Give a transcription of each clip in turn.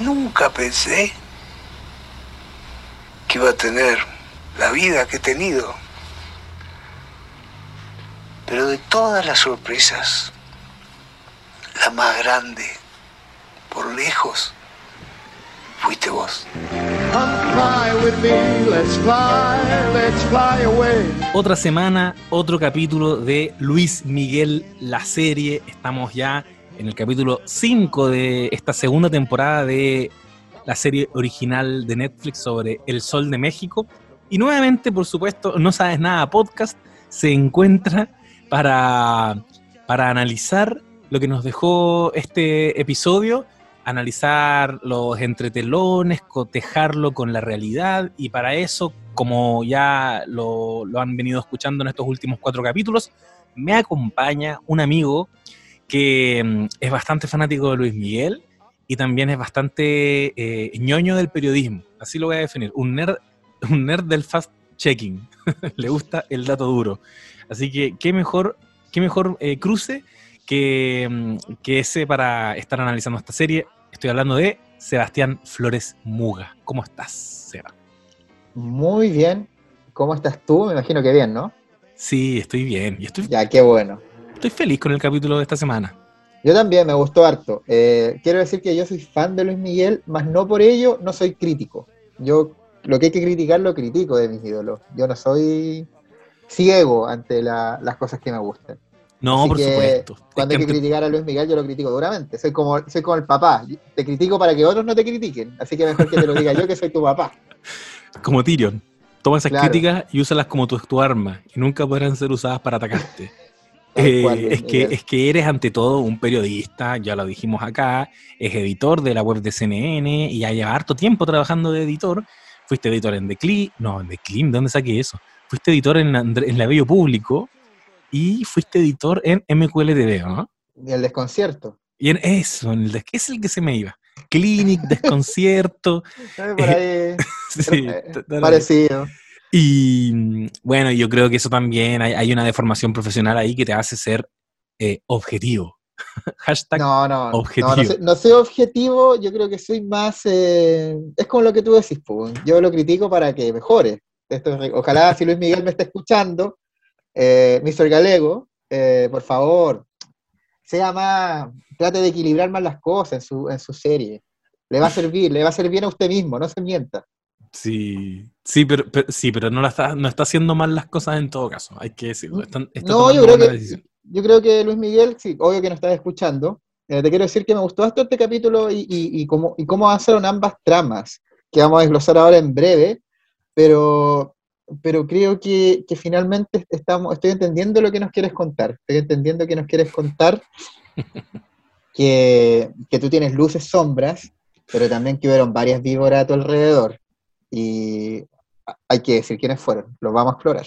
Nunca pensé que iba a tener la vida que he tenido. Pero de todas las sorpresas, la más grande, por lejos, fuiste vos. Otra semana, otro capítulo de Luis Miguel, la serie. Estamos ya en el capítulo 5 de esta segunda temporada de la serie original de Netflix sobre El Sol de México. Y nuevamente, por supuesto, No Sabes Nada Podcast se encuentra para, para analizar lo que nos dejó este episodio, analizar los entretelones, cotejarlo con la realidad y para eso, como ya lo, lo han venido escuchando en estos últimos cuatro capítulos, me acompaña un amigo que mm, es bastante fanático de Luis Miguel y también es bastante eh, ñoño del periodismo. Así lo voy a definir. Un nerd, un nerd del fast-checking. Le gusta el dato duro. Así que qué mejor, qué mejor eh, cruce que, mm, que ese para estar analizando esta serie. Estoy hablando de Sebastián Flores Muga. ¿Cómo estás, Seba? Muy bien. ¿Cómo estás tú? Me imagino que bien, ¿no? Sí, estoy bien. Y estoy, Ya, qué bueno. Estoy feliz con el capítulo de esta semana. Yo también, me gustó harto. Eh, quiero decir que yo soy fan de Luis Miguel, más no por ello no soy crítico. Yo lo que hay que criticar lo critico de mis ídolos. Yo no soy ciego ante la- las cosas que me gustan. No, Así por que supuesto. Cuando hay que criticar a Luis Miguel, yo lo critico duramente. Soy como, soy como el papá. Te critico para que otros no te critiquen. Así que mejor que te lo diga yo que soy tu papá. como Tyrion. Toma esas Claro. críticas y úsalas como tu, tu arma y nunca podrán ser usadas para atacarte. Eh, cual, es, que, Miguel. es que eres ante todo un periodista, ya lo dijimos acá, es editor de la web de CNN y ya lleva harto tiempo trabajando de editor. Fuiste editor en The Clip, no, en The ¿de dónde saqué eso? Fuiste editor en, en La Bello Público y fuiste editor en MQLTV, ¿no? Y el desconcierto. Y en eso, en el es el que se me iba. Clinic, Desconcierto. Por ahí, eh, parecido. Y mm, bueno, yo creo que eso también, hay, hay una deformación profesional ahí que te hace ser eh, objetivo. Hashtag No, no, no, objetivo. no, soy, no soy objetivo, yo creo que soy más, eh, es como lo que tú decís, pues, yo lo critico para que mejore. Esto es- ojalá si Luis Miguel me está escuchando, eh, Mr. Galego, eh, por favor, sea más, trate de equilibrar más las cosas en su, en su serie. Le va a servir, le va a servir bien a usted mismo, no se mienta. Sí, sí, pero, pero- sí, pero no, la está, no está haciendo mal las cosas en todo caso, hay que decirlo. Están- está No, yo creo que- decisión. Yo creo que Luis Miguel, sí, obvio que nos estás escuchando. eh, te quiero decir que me gustó bastante este capítulo y, y, y cómo, y cómo avanzaron ambas tramas, que vamos a desglosar ahora en breve, pero, pero creo que, que finalmente estamos, estoy entendiendo lo que nos quieres contar. Estoy entendiendo que nos quieres contar que, que tú tienes luces, sombras, pero también que hubieron varias víboras a tu alrededor. Y hay que decir quiénes fueron. Los vamos a explorar.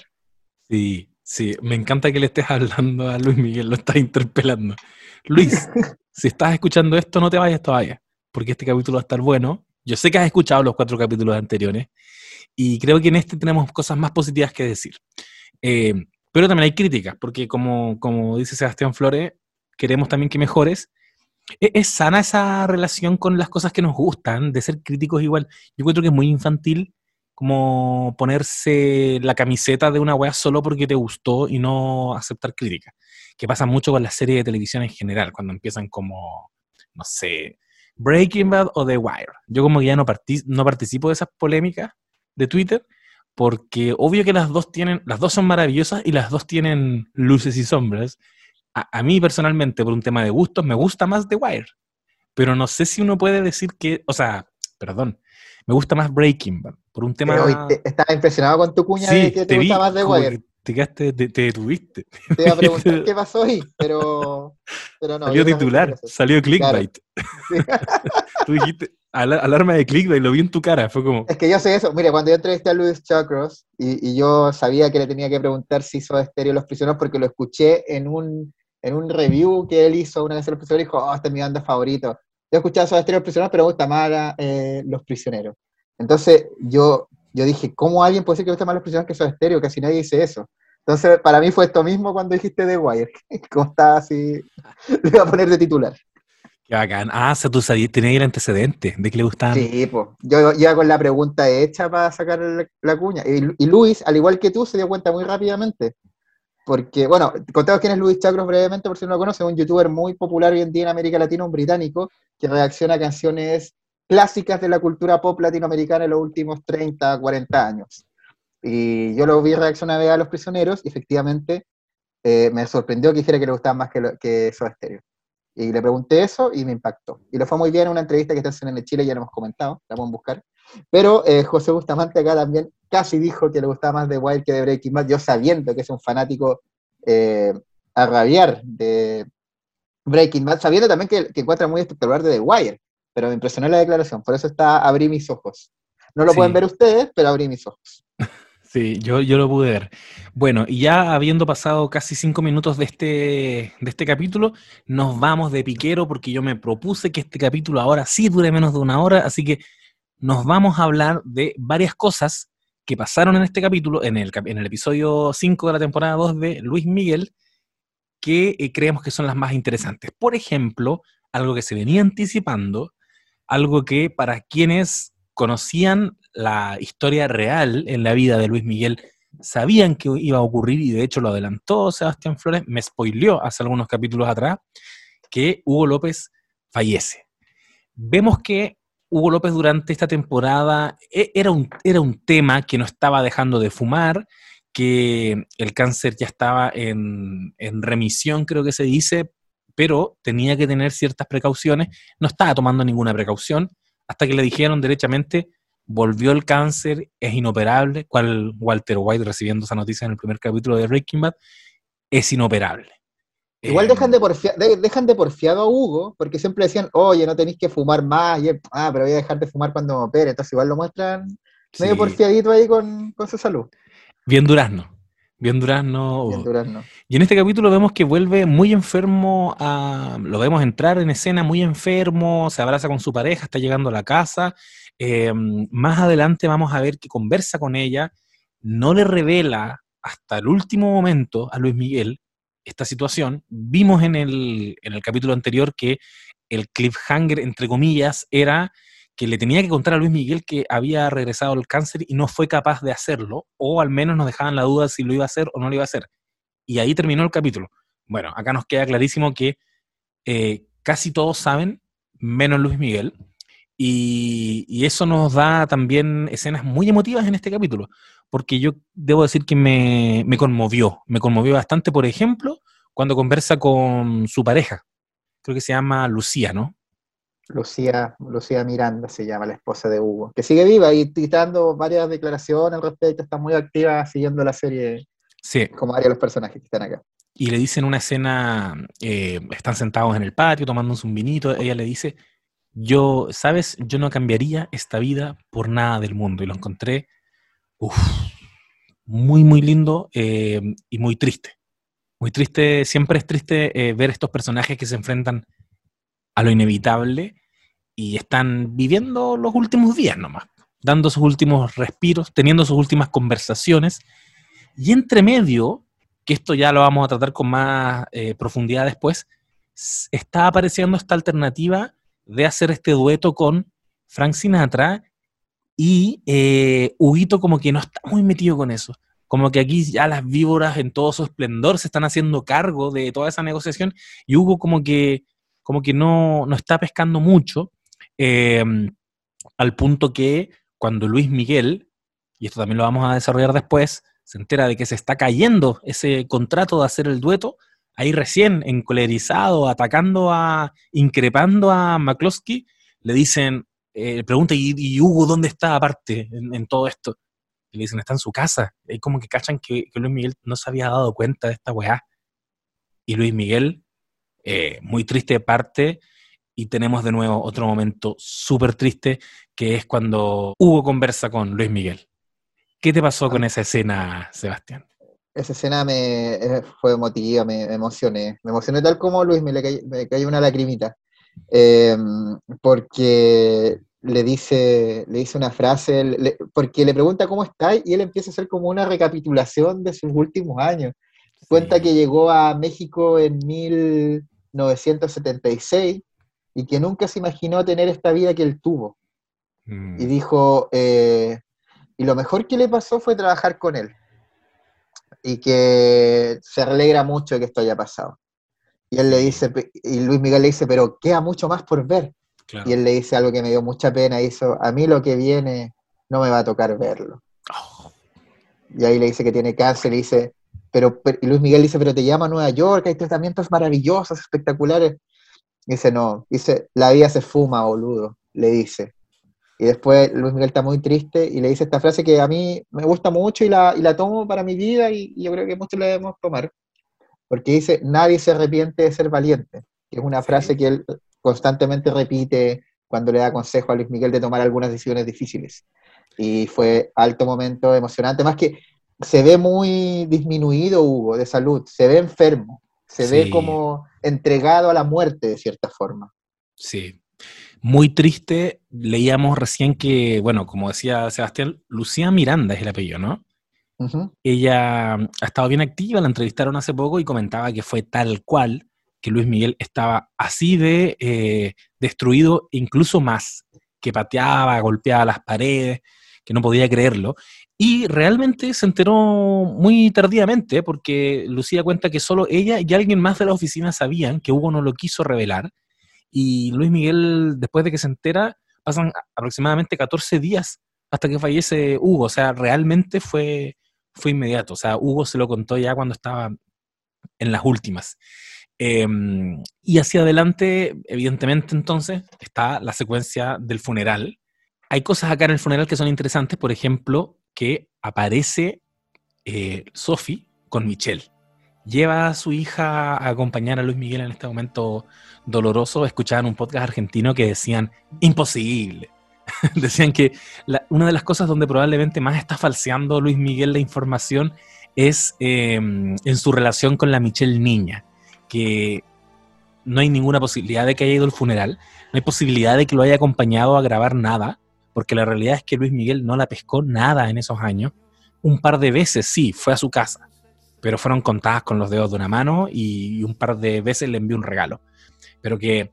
Sí, sí, me encanta que le estés hablando a Luis Miguel, lo estás interpelando. Luis, si estás escuchando esto, no te vayas todavía, porque este capítulo va a estar bueno. Yo sé que has escuchado los cuatro capítulos anteriores y creo que en este tenemos cosas más positivas que decir. Eh, pero también hay críticas, porque como, como dice Sebastián Flores, queremos también que mejores. ¿Es, es sana esa relación con las cosas que nos gustan, de ser críticos igual? Yo encuentro que es muy infantil como ponerse la camiseta de una weá solo porque te gustó y no aceptar crítica. Que pasa mucho con las series de televisión en general, cuando empiezan como, no sé, Breaking Bad o The Wire. Yo como que ya no, no participo de esas polémicas de Twitter, porque obvio que las dos tienen, las dos son maravillosas y las dos tienen luces y sombras. A, a mí personalmente, por un tema de gustos, me gusta más The Wire. Pero no sé si uno puede decir que, o sea, perdón, me gusta más Breaking Bad. Por un tema... Pero te- estaba impresionado con tu cuña Sí, de que te, te vi, gusta más como Wire. te quedaste, te, te detuviste. Te iba a preguntar qué pasó ahí, pero, pero no. salió titular, salió clickbait. Sí. Tú dijiste, ala- alarma de clickbait, lo vi en tu cara, fue como, Es que yo sé eso. Mira, cuando yo entrevisté a Luis Chakros y, y yo sabía que le tenía que preguntar si hizo estéreo Los Prisioneros porque lo escuché en un, en un review que él hizo una vez de Los Prisioneros dijo, oh, esta es mi banda favorito. Yo he escuchado Soda Stereo Los Prisioneros, pero me gusta más eh, Los Prisioneros. Entonces yo, yo dije, ¿cómo alguien puede decir que le gusta más Los Prisioneros que Soda Stereo? Casi nadie dice eso. Entonces, para mí fue esto mismo cuando dijiste The Wire. Como estaba así, le iba a poner de titular. Qué bacán. Ah, o sea, tú sabías, tenías el antecedente de que le gustaban. Sí, pues. Yo iba con la pregunta hecha para sacar la, la cuña. Y, y Luis, al igual que tú, se dio cuenta muy rápidamente. Porque, bueno, contamos quién es Luis Chacros brevemente, por si no lo conocen, un youtuber muy popular hoy en día en América Latina, un británico, que reacciona a canciones clásicas de la cultura pop latinoamericana en los últimos 30, 40 años. Y yo lo vi reaccionar a Los Prisioneros y efectivamente eh, me sorprendió que dijera que le gustaban más que, lo, que. Y le pregunté eso y me impactó. Y le fue muy bien en una entrevista que está haciendo en Chile, ya lo hemos comentado, la pueden buscar. Pero eh, José Bustamante acá también casi dijo que le gustaba más de Wild que de Breaking Bad, yo sabiendo que es un fanático eh, a rabiar de Breaking Bad, sabiendo también que, que, encuentra muy espectacular de The Wire, pero me impresionó la declaración, por eso está abrí mis ojos. No lo sí. pueden ver ustedes, pero abrí mis ojos. Sí, yo, yo lo pude ver. Bueno, y ya habiendo pasado casi cinco minutos de este, de este capítulo, nos vamos de piquero porque yo me propuse que este capítulo ahora sí dure menos de una hora, así que nos vamos a hablar de varias cosas que pasaron en este capítulo, en el, el episodio 5 de la temporada 2 de Luis Miguel, que eh, creemos que son las más interesantes. Por ejemplo, algo que se venía anticipando, algo que para quienes conocían la historia real en la vida de Luis Miguel, sabían que iba a ocurrir y de hecho lo adelantó Sebastián Flores, me spoileó hace algunos capítulos atrás, que Hugo López fallece. Vemos que Hugo López durante esta temporada era un, era un tema que no estaba dejando de fumar, que el cáncer ya estaba en, en, remisión, creo que se dice, pero tenía que tener ciertas precauciones, no estaba tomando ninguna precaución, hasta que le dijeron derechamente, volvió el cáncer, es inoperable, cual Walter White recibiendo esa noticia en el primer capítulo de Breaking Bad, es inoperable. Igual dejan de, porfia, de, dejan de porfiado a Hugo, porque siempre decían, oye, no tenéis que fumar más, y él, ah, pero voy a dejar de fumar cuando me opere, entonces igual lo muestran sí. medio porfiadito ahí con, con, su salud. Bien durazno, bien durazno. Bien durazno. Y en este capítulo vemos que vuelve muy enfermo, a, lo vemos entrar en escena muy enfermo, se abraza con su pareja, está llegando a la casa, eh, más adelante vamos a ver que conversa con ella, no le revela hasta el último momento a Luis Miguel esta situación. Vimos en el, en el capítulo anterior que el cliffhanger, entre comillas, era que le tenía que contar a Luis Miguel que había regresado el cáncer y no fue capaz de hacerlo, o al menos nos dejaban la duda si lo iba a hacer o no lo iba a hacer. Y ahí terminó el capítulo. Bueno, acá nos queda clarísimo que eh, casi todos saben, menos Luis Miguel, y, y, eso nos da también escenas muy emotivas en este capítulo, porque yo debo decir que me, me, conmovió, me conmovió bastante, por ejemplo, cuando conversa con su pareja, creo que se llama Lucía, ¿no? Lucía, Lucía Miranda se llama, la esposa de Hugo, que sigue viva y, y dando varias declaraciones al respecto, está muy activa siguiendo la serie, sí. como varios de los personajes que están acá. Y le dicen una escena, eh, están sentados en el patio tomándose un vinito, ella le dice, yo, ¿sabes? Yo no cambiaría esta vida por nada del mundo. Y lo encontré uf, muy, muy lindo eh, y muy triste. Muy triste, siempre es triste eh, ver estos personajes que se enfrentan a lo inevitable y están viviendo los últimos días nomás, dando sus últimos respiros, teniendo sus últimas conversaciones. Y entre medio, que esto ya lo vamos a tratar con más eh, profundidad después, está apareciendo esta alternativa de hacer este dueto con Frank Sinatra y eh, Huguito como que no está muy metido con eso. Como que aquí ya las víboras en todo su esplendor se están haciendo cargo de toda esa negociación y Hugo como que, como que no, no está pescando mucho, eh, al punto que cuando Luis Miguel, y esto también lo vamos a desarrollar después, se entera de que se está cayendo ese contrato de hacer el dueto, ahí recién encolerizado, atacando a, increpando a McCloskey, le dicen, eh, pregunta, ¿y, ¿y, Hugo dónde está aparte en, en, todo esto? Y le dicen, está en su casa. Y como que cachan que, que, Luis Miguel no se había dado cuenta de esta weá. Y Luis Miguel, eh, muy triste parte, y tenemos de nuevo otro momento súper triste, que es cuando Hugo conversa con Luis Miguel. ¿Qué te pasó con esa escena, Sebastián? Esa escena me eh, fue emotiva, me, me, emocioné. Me emocioné tal como Luis, me, le cayó, me cayó una lagrimita. Eh, porque le dice, le dice una frase, le, porque le pregunta cómo está y él empieza a hacer como una recapitulación de sus últimos años. Sí. Cuenta que llegó a México en 1976 y que nunca se imaginó tener esta vida que él tuvo. Mm. Y dijo, eh, y lo mejor que le pasó fue trabajar con él. Y que se alegra mucho de que esto haya pasado. Y él le dice, y Luis Miguel le dice, pero queda mucho más por ver. Claro. Y él le dice algo que me dio mucha pena, hizo, a mí lo que viene no me va a tocar verlo. Oh, Y ahí le dice que tiene cáncer, y dice, pero, pero- y Luis Miguel dice, pero te llama a Nueva York, hay tratamientos maravillosos, espectaculares. Dice, no, dice, la vida se fuma, boludo, le dice. Y después Luis Miguel está muy triste y le dice esta frase que a mí me gusta mucho y la, y la tomo para mi vida y, y yo creo que muchos la debemos tomar. Porque dice, nadie se arrepiente de ser valiente, que es una Sí. frase que él constantemente repite cuando le da consejo a Luis Miguel de tomar algunas decisiones difíciles. Y fue alto momento emocionante, más que se ve muy disminuido Hugo de salud, se ve enfermo, se ve Sí. como entregado a la muerte de cierta forma. Sí. Muy triste. Leíamos recién que, bueno, como decía Sebastián, Lucía Miranda es el apellido, ¿no? Ella ha estado bien activa, la entrevistaron hace poco y comentaba que fue tal cual que Luis Miguel estaba así de eh, destruido, incluso más, que pateaba, golpeaba las paredes, que no podía creerlo. Y realmente se enteró muy tardíamente, porque Lucía cuenta que solo ella y alguien más de la oficina sabían que Hugo no lo quiso revelar. Y Luis Miguel, después de que se entera, pasan aproximadamente 14 días hasta que fallece Hugo. O sea, realmente fue, fue inmediato. O sea, Hugo se lo contó ya cuando estaba en las últimas. Eh, y hacia adelante, evidentemente, entonces, está la secuencia del funeral. Hay cosas acá en el funeral que son interesantes, por ejemplo, que aparece eh, Sophie con Michelle. Lleva a su hija a acompañar a Luis Miguel en este momento doloroso. Escuchaban un podcast argentino que decían, imposible. decían que una de las cosas donde probablemente más está falseando Luis Miguel la información es eh, en su relación con la Michelle niña, que no hay ninguna posibilidad de que haya ido al funeral, no hay posibilidad de que lo haya acompañado a grabar nada, porque la realidad es que Luis Miguel no la pescó nada en esos años. Un par de veces sí, fue a su casa, pero fueron contadas con los dedos de una mano y, y un par de veces le envió un regalo. Pero que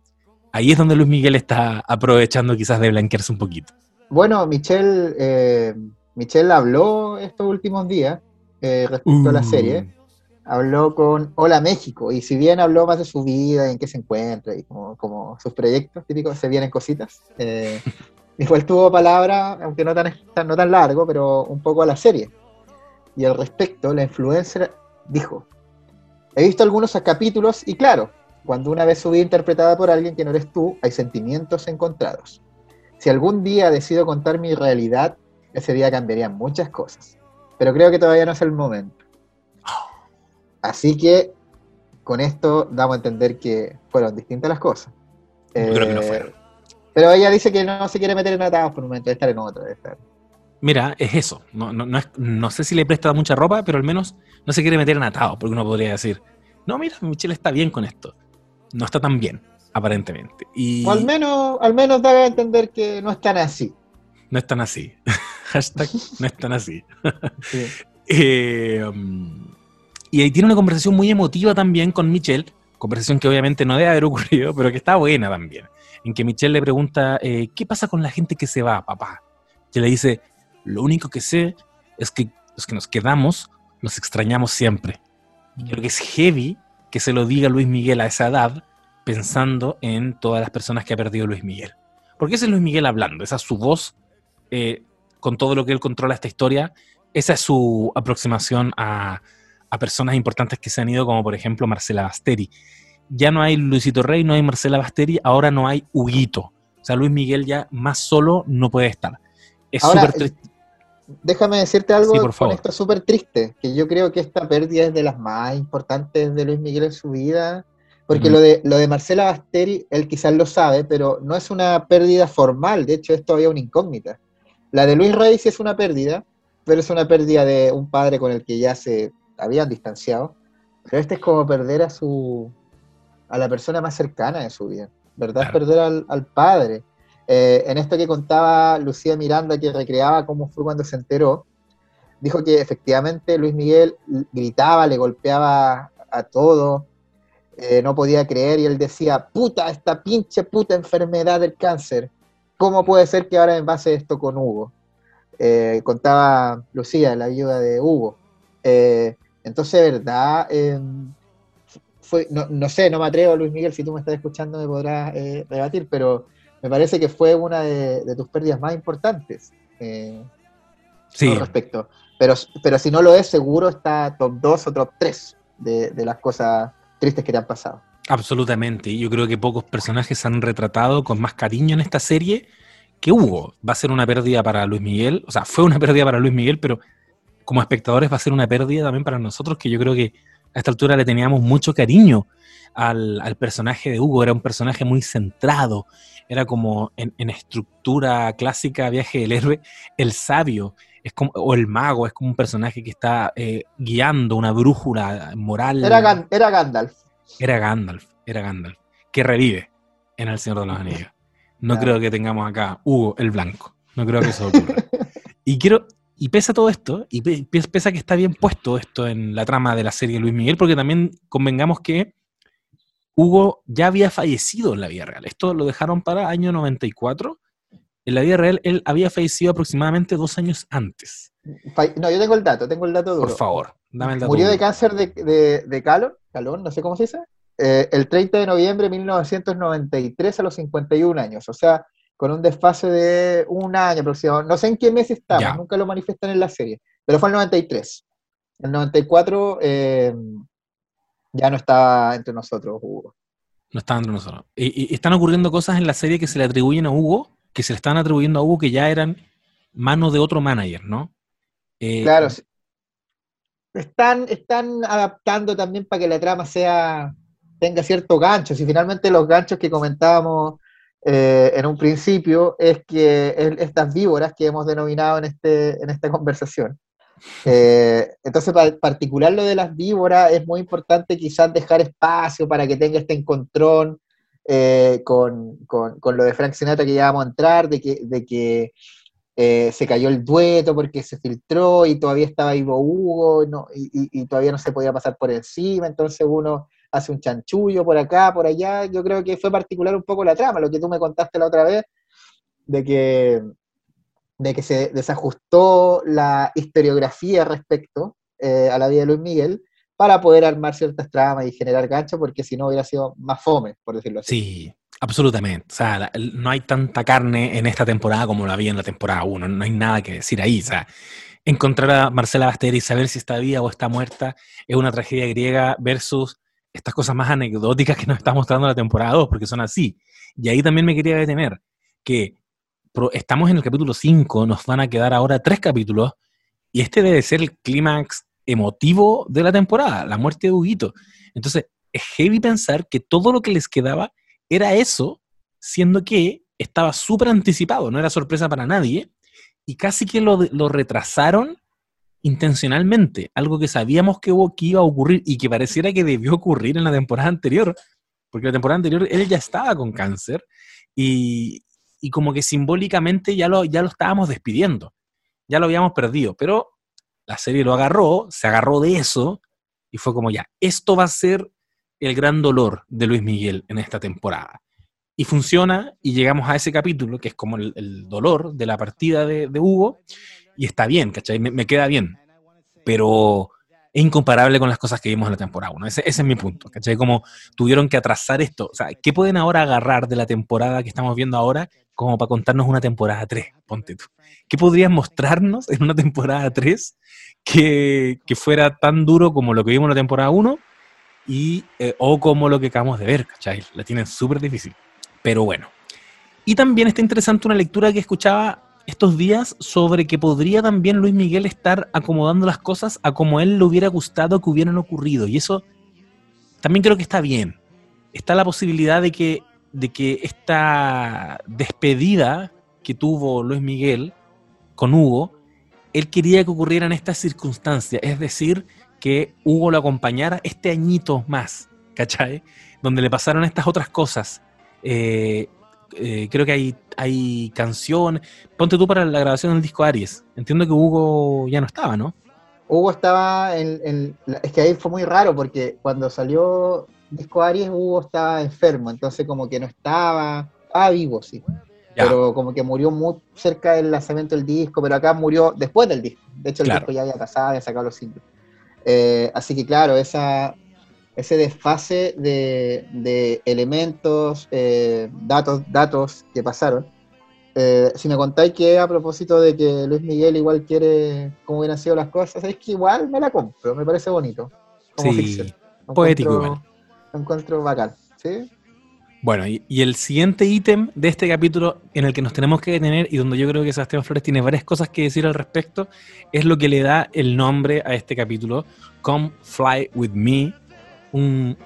ahí es donde Luis Miguel está aprovechando quizás de blanquearse un poquito. Bueno, Michelle, eh, Michelle habló estos últimos días eh, respecto a la Uh. serie. Habló con Hola México, y si bien habló más de su vida, en qué se encuentra y como, como sus proyectos típicos, se vienen cositas. Eh, igual tuvo palabra, aunque no tan- no tan largo, pero un poco a la serie. Y al respecto, la influencer dijo: He visto algunos capítulos y claro, cuando una vez subí interpretada por alguien que no eres tú, hay sentimientos encontrados. Si algún día decido contar mi realidad, ese día cambiarían muchas cosas. Pero creo que todavía no es el momento. Así que con esto damos a entender que fueron distintas las cosas. Yo creo que no Eh, fueron. Pero ella dice que no se quiere meter en atados por un momento, de estar en otro. de estar- Mira, es eso. No, no, no, es- no sé si le presta mucha ropa, pero al menos no se quiere meter en atado, porque uno podría decir, no, mira, Michelle está bien con esto. No está tan bien, aparentemente. Y O al menos, al menos da a entender que no están así. no es tan así. Hashtag no es tan así. Sí. Eh, y ahí tiene una conversación muy emotiva también con Michelle, conversación que obviamente no debe haber ocurrido, pero que está buena también, en que Michelle le pregunta, eh, ¿qué pasa con la gente que se va, papá? Y le dice, lo único que sé es que los que nos quedamos los extrañamos siempre. Y creo que es heavy que se lo diga Luis Miguel a esa edad, pensando en todas las personas que ha perdido Luis Miguel. Porque ese es Luis Miguel hablando, esa es su voz, eh, con todo lo que él controla esta historia, esa es su aproximación a, a personas importantes que se han ido, como por ejemplo Marcela Basteri. Ya no hay Luisito Rey, no hay Marcela Basteri, ahora no hay Huguito. O sea, Luis Miguel ya más solo no puede estar. Es súper triste. Déjame decirte algo Sí, por con favor. esto súper triste, que yo creo que esta pérdida es de las más importantes de Luis Miguel en su vida, porque lo, de, lo de Marcela Basteri, él quizás lo sabe, pero no es una pérdida formal, de hecho es todavía una incógnita. La de Luis Rey sí es una pérdida, pero es una pérdida de un padre con el que ya se habían distanciado, pero este es como perder a su a la persona más cercana de su vida, ¿verdad? Es Claro. perder al, al padre. Eh, en esto que contaba Lucía Miranda, que recreaba cómo fue cuando se enteró, dijo que efectivamente Luis Miguel gritaba, le golpeaba a todo. eh, no podía creer y él decía, puta, esta pinche puta enfermedad del cáncer, ¿cómo puede ser que ahora me pase esto con Hugo? Eh, contaba Lucía, la ayuda de Hugo. Eh, entonces, verdad, em, fue, no, sé, no me atrevo, Luis Miguel, si tú me estás escuchando me podrás rebatir, pero me parece que fue una de, tus pérdidas más importantes sí. al respecto. Pero, pero si no lo es, seguro está top 2 o top 3 de, de las cosas tristes que te han pasado. Absolutamente. Yo creo que pocos personajes se han retratado con más cariño en esta serie que Hugo. Va a ser una pérdida para Luis Miguel, o sea, fue una pérdida para Luis Miguel, pero como espectadores va a ser una pérdida también para nosotros, que yo creo que a esta altura le teníamos mucho cariño al, personaje de Hugo. Era un personaje muy centrado, era como en, estructura clásica, viaje del héroe, el sabio, es como, o el mago, es como un personaje que está eh, guiando una brújula moral. Era, era Gandalf. Era Gandalf, era Gandalf, que revive en El Señor de los Anillos. No creo que tengamos acá Hugo el Blanco. No creo que eso ocurra. y quiero, y pesa todo esto, y pesa que está bien puesto esto en la trama de la serie Luis Miguel, porque también convengamos que Hugo ya había fallecido en la vida real. Esto lo dejaron para año 94 en la vida real él había fallecido aproximadamente dos años antes. No, yo tengo el dato, tengo el dato duro. Por favor, dame el dato. Murió de cáncer de, de, calor, calón, no sé cómo se dice, eh, el 30 de noviembre de 1993 a los 51 años, o sea, con un desfase de un año aproximadamente. No sé en qué mes estaba, nunca lo manifiestan en la serie, pero fue el 93. El 94 eh, ya no estaba entre nosotros, Hugo. No estaba entre nosotros. y, están ocurriendo cosas en la serie que se le atribuyen a Hugo que se le están atribuyendo a Hugo que ya eran manos de otro manager, ¿no? Eh, claro. Están, están adaptando también para que la trama sea tenga cierto gancho. Si finalmente los ganchos que comentábamos eh, en un principio es que estas víboras que hemos denominado en, este, en esta conversación. Eh, entonces, para particular lo de las víboras, es muy importante quizás dejar espacio para que tenga este encontrón eh, con, con, lo de Frank Sinatra que ya vamos a entrar, de que, de que eh, se cayó el dueto porque se filtró y todavía estaba Ivo Hugo y, y, todavía no se podía pasar por encima, entonces uno hace un chanchullo por acá, por allá. Yo creo que fue particular un poco la trama, lo que tú me contaste la otra vez, de que, de que se desajustó la historiografía respecto eh, a la vida de Luis Miguel para poder armar ciertas tramas y generar gancho, porque si no hubiera sido más fome, por decirlo así. Sí, absolutamente. O sea, no hay tanta carne en esta temporada como la había en la temporada 1, no hay nada que decir ahí. O sea, encontrar a Marcela Basteri y saber si está viva o está muerta es una tragedia griega versus estas cosas más anecdóticas que nos está mostrando la temporada 2, porque son así. Y ahí también me quería detener, que estamos en el capítulo 5, nos van a quedar ahora tres capítulos, y este debe ser el clímax emotivo de la temporada, la muerte de Huguito. Entonces, es heavy pensar que todo lo que les quedaba era eso, siendo que estaba súper anticipado, no era sorpresa para nadie, y casi que lo, lo, retrasaron intencionalmente, algo que sabíamos que, que iba a ocurrir y que pareciera que debió ocurrir en la temporada anterior, porque la temporada anterior él ya estaba con cáncer y, y como que simbólicamente ya lo, ya lo estábamos despidiendo, ya lo habíamos perdido, pero la serie lo agarró, se agarró de eso y fue como ya, esto va a ser el gran dolor de Luis Miguel en esta temporada. Y funciona y llegamos a ese capítulo que es como el, dolor de la partida de, Hugo y está bien, ¿cachai? Me, queda bien, pero es incomparable con las cosas que vimos en la temporada 1. Ese, ese, es mi punto, ¿cachai? Como tuvieron que atrasar esto. O sea, ¿qué pueden ahora agarrar de la temporada que estamos viendo ahora como para contarnos una temporada 3? Ponte tú. ¿Qué podrías mostrarnos en una temporada 3 que, fuera tan duro como lo que vimos en la temporada 1 y, eh, o como lo que acabamos de ver, ¿cachai? La tienen súper difícil. Pero bueno. Y también está interesante una lectura que escuchaba estos días sobre que podría también Luis Miguel estar acomodando las cosas a como él le hubiera gustado que hubieran ocurrido. Y eso también creo que está bien. Está la posibilidad de que, de que esta despedida que tuvo Luis Miguel con Hugo él quería que ocurriera en estas circunstancias, es decir, que Hugo lo acompañara este añito más, ¿cachai? Donde le pasaron estas otras cosas. Eh, eh, creo que hay, hay canción. Ponte tú para la grabación del disco Aries. Entiendo que Hugo ya no estaba, ¿no? Hugo estaba en, Es que ahí fue muy raro porque cuando salió disco Aries, Hugo estaba enfermo, entonces como que no estaba, estaba vivo, sí. Pero como que murió muy cerca del lanzamiento del disco, pero acá murió después del disco. De hecho, el disco ya había pasado, había sacado los singles. Eh, así que claro, esa, ese desfase de, elementos, eh, datos, datos que pasaron. Eh, si me contáis que a propósito de que Luis Miguel igual quiere cómo hubieran sido las cosas, es que igual me la compro, me parece bonito. Como sí, poético igual. Lo encuentro bacán, ¿sí? Bueno, y, el siguiente ítem de este capítulo en el que nos tenemos que detener y donde yo creo que Sebastián Flores tiene varias cosas que decir al respecto, es lo que le da el nombre a este capítulo, Come Fly With Me, un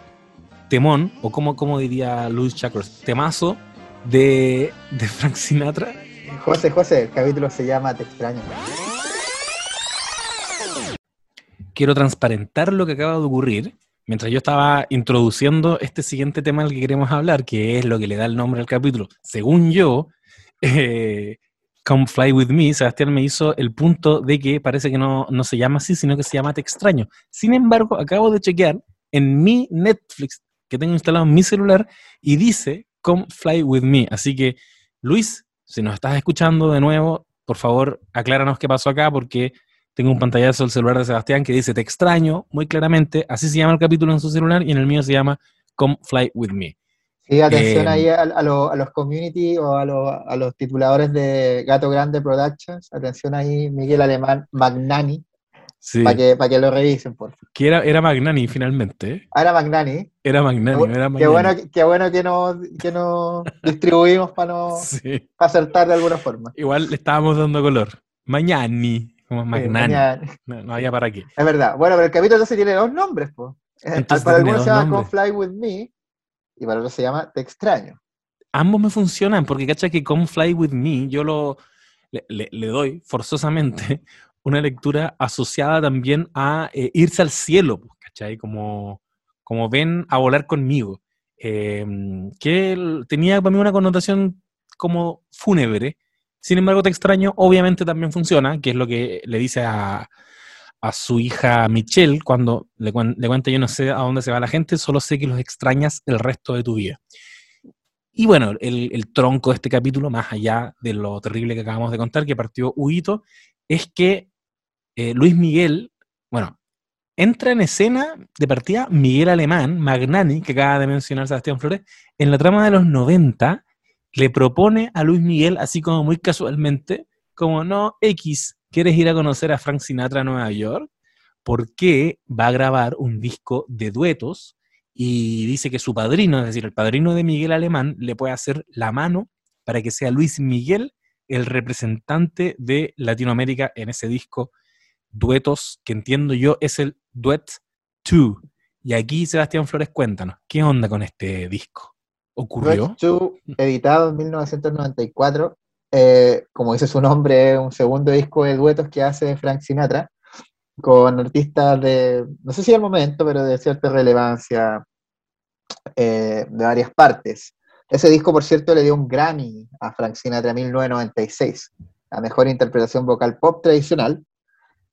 temón, o como, como diría Luis Chakros, temazo de, de Frank Sinatra. José, José, el capítulo se llama Te extraño. Quiero transparentar lo que acaba de ocurrir mientras yo estaba introduciendo este siguiente tema del que queremos hablar, que es lo que le da el nombre al capítulo, según yo, eh, Come Fly With Me, Sebastián me hizo el punto de que parece que no, no, se llama así, sino que se llama Te extraño. Sin embargo, acabo de chequear en mi Netflix que tengo instalado en mi celular y dice Come Fly With Me. Así que, Luis, si nos estás escuchando de nuevo, por favor, acláranos qué pasó acá, porque tengo un pantallazo del celular de Sebastián que dice, te extraño, muy claramente, así se llama el capítulo en su celular y en el mío se llama Come Fly With Me. Sí, atención eh, ahí a, los community o a, los tituladores de Gato Grande Productions. Atención ahí, Miguel Alemán Magnani. Sí. Para que, que lo revisen, por favor. Que era, era Magnani finalmente. Ah, era Magnani. Era Magnani, qué, era Qué bueno, qué bueno que nos que no distribuimos para no acertar de alguna forma. Igual le estábamos dando color. Magnani. Como Magnani. No, había para qué. Es verdad. Bueno, pero el capítulo entonces tiene dos nombres, pues. Para algunos se llama Come Fly With Me y para otros se llama Te Extraño. Ambos me funcionan porque, ¿cachai? Que Come Fly With Me yo lo, le, doy forzosamente una lectura asociada también a eh, irse al cielo, ¿cachai? Como, como ven a volar conmigo. Em, que tenía para mí una connotación como fúnebre, sin embargo, Te extraño obviamente también funciona, que es lo que le dice a, su hija Michelle cuando le, cuenta yo no sé a dónde se va la gente, solo sé que los extrañas el resto de tu vida. Y bueno, el, tronco de este capítulo, más allá de lo terrible que acabamos de contar, que partió Huito, es que eh, Luis Miguel, bueno, entra en escena de partida Miguel Alemán, Magnani, que acaba de mencionar Sebastián Flores, en la trama de los 90, le propone a Luis Miguel, así como muy casualmente, como no, X, ¿quieres ir a conocer a Frank Sinatra a Nueva York? Porque va a grabar un disco de duetos y dice que su padrino, es decir, el padrino de Miguel Alemán, le puede hacer la mano para que sea Luis Miguel el representante de Latinoamérica en ese disco duetos, que entiendo yo es el Duet 2. Y aquí, Sebastián Flores, cuéntanos, ¿qué onda con este disco? Ocurrió. editado en 1994. Eh, como dice su nombre, es un segundo disco de duetos que hace Frank Sinatra con artistas de, no sé si al momento, pero de cierta relevancia eh, de varias partes. Ese disco, por cierto, le dio un Grammy a Frank Sinatra en 1996, la mejor interpretación vocal pop tradicional,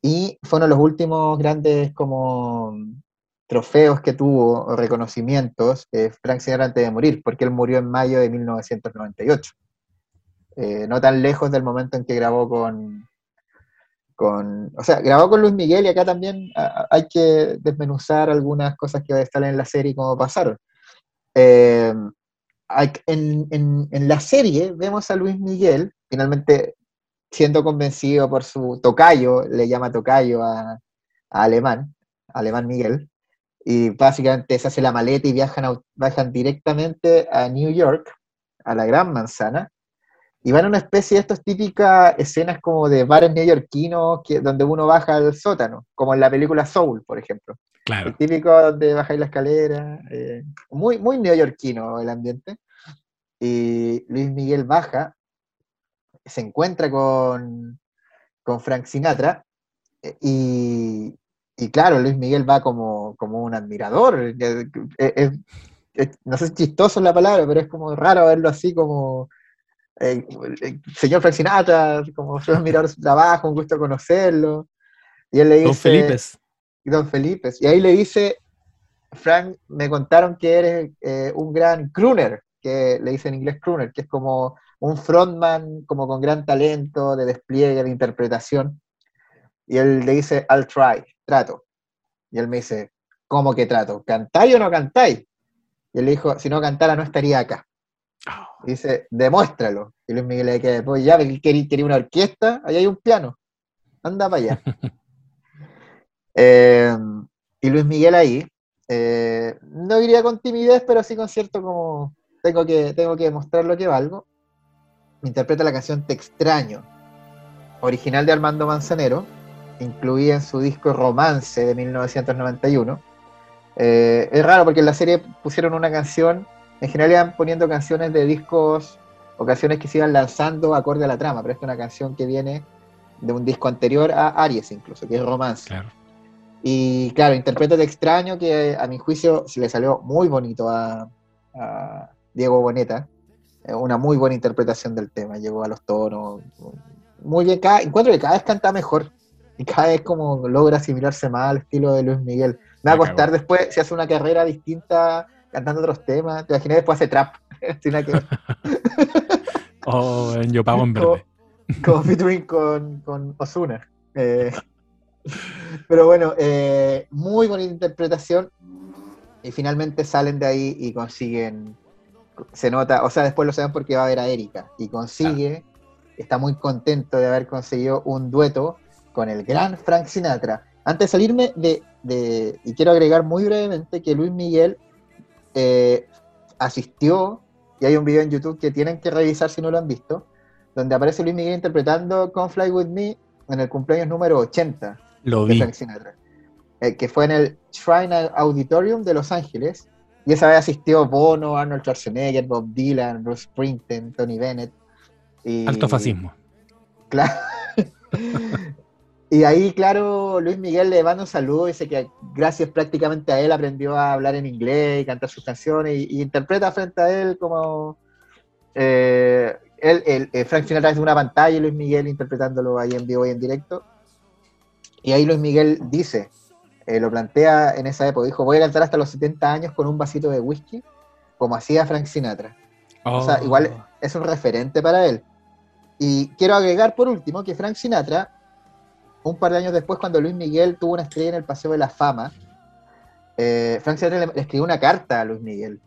y fue uno de los últimos grandes como trofeos que tuvo, reconocimientos, eh, Frank Sinatra antes de morir, porque él murió en mayo de 1998. Eh, no tan lejos del momento en que grabó con, con, o sea, grabó con Luis Miguel y acá también hay que desmenuzar algunas cosas que estar en la serie y cómo pasaron. Eh, en, en, la serie vemos a Luis Miguel, finalmente siendo convencido por su tocayo, le llama tocayo a, a Alemán, Alemán Miguel, y básicamente se hace la maleta y viajan, viajan directamente a New York, a la Gran Manzana, y van a una especie de estas típicas escenas como de bares neoyorquinos que, donde uno baja al sótano, como en la película Soul, por ejemplo. Claro. El típico donde bajáis la escalera, eh, muy, muy neoyorquino el ambiente. Y Luis Miguel baja, se encuentra con, con Frank Sinatra, eh, y, y claro, Luis Miguel va como, un admirador. no sé si chistoso la palabra, pero es como raro verlo así como eh, el señor Frank Sinatra, como un admirador de su trabajo, un gusto conocerlo. Y él le dice... Don Felipe. Don Felipe. Y ahí le dice, Frank, me contaron que eres eh, un gran crooner, que le dicen en inglés crooner, que es como un frontman como con gran talento de despliegue, de interpretación. Y él le dice, I'll try, trato. Y él me dice, ¿cómo que trato? ¿Cantáis o no cantáis? Y él le dijo, si no cantara no estaría acá. Y dice, demuéstralo. Y Luis Miguel le dice, pues ya, quería, quería una orquesta, ahí hay un piano. Anda para allá. Eh, y Luis Miguel ahí, eh, no diría con timidez, pero sí con cierto como, tengo que, tengo que demostrar lo que valgo. Interpreta la canción Te extraño, original de Armando Manzanero, incluida en su disco Romance de 1991. Eh, es raro porque en la serie pusieron una canción, en general iban poniendo canciones de discos o canciones que se iban lanzando acorde a la trama, pero esta es una canción que viene de un disco anterior a Aries incluso, que es Romance. Y claro, interpreta de extraño que a mi juicio se le salió muy bonito a, a Diego Boneta. Una muy buena interpretación del tema, llegó a los tonos. Muy bien, cada, encuentro que cada vez canta mejor y cada vez como logra asimilarse más al estilo de Luis Miguel. Me va a costar después si hace una carrera distinta cantando otros temas. Te imaginas después hace trap. oh, en Yo Pago en Verde. Como, featuring con, con Osuna. Eh, pero bueno, eh, muy bonita interpretación. Y finalmente salen de ahí y consiguen. Se nota, o sea, después lo saben porque va a ver a Erika. Y consigue, está muy contento de haber conseguido un dueto con el gran Frank Sinatra. Antes de salirme de, y quiero agregar muy brevemente que Luis Miguel eh, asistió, y hay un video en YouTube que tienen que revisar si no lo han visto, donde aparece Luis Miguel interpretando Come Fly With Me en el cumpleaños número 80 lo de Frank Sinatra, eh, que fue en el Shrine Auditorium de Los Ángeles, y esa vez asistió Bono, Arnold Schwarzenegger, Bob Dylan, Bruce Springsteen, Tony Bennett. Y, Alto fascismo. Claro. Y ahí, claro, Luis Miguel le manda un saludo y dice que gracias prácticamente a él aprendió a hablar en inglés y cantar sus canciones y, interpreta frente a él como eh, él, el, eh, Frank Sinatra desde una pantalla y Luis Miguel interpretándolo ahí en vivo y en directo. Y ahí Luis Miguel dice, eh, lo plantea en esa época, dijo, voy a cantar hasta los 70 años con un vasito de whisky, como hacía Frank Sinatra. O sea, igual oh. es un referente para él. Y quiero agregar por último que Frank Sinatra un par de años después, cuando Luis Miguel tuvo una estrella en el Paseo de la Fama, eh, Frank Sinatra le, escribió una carta a Luis Miguel,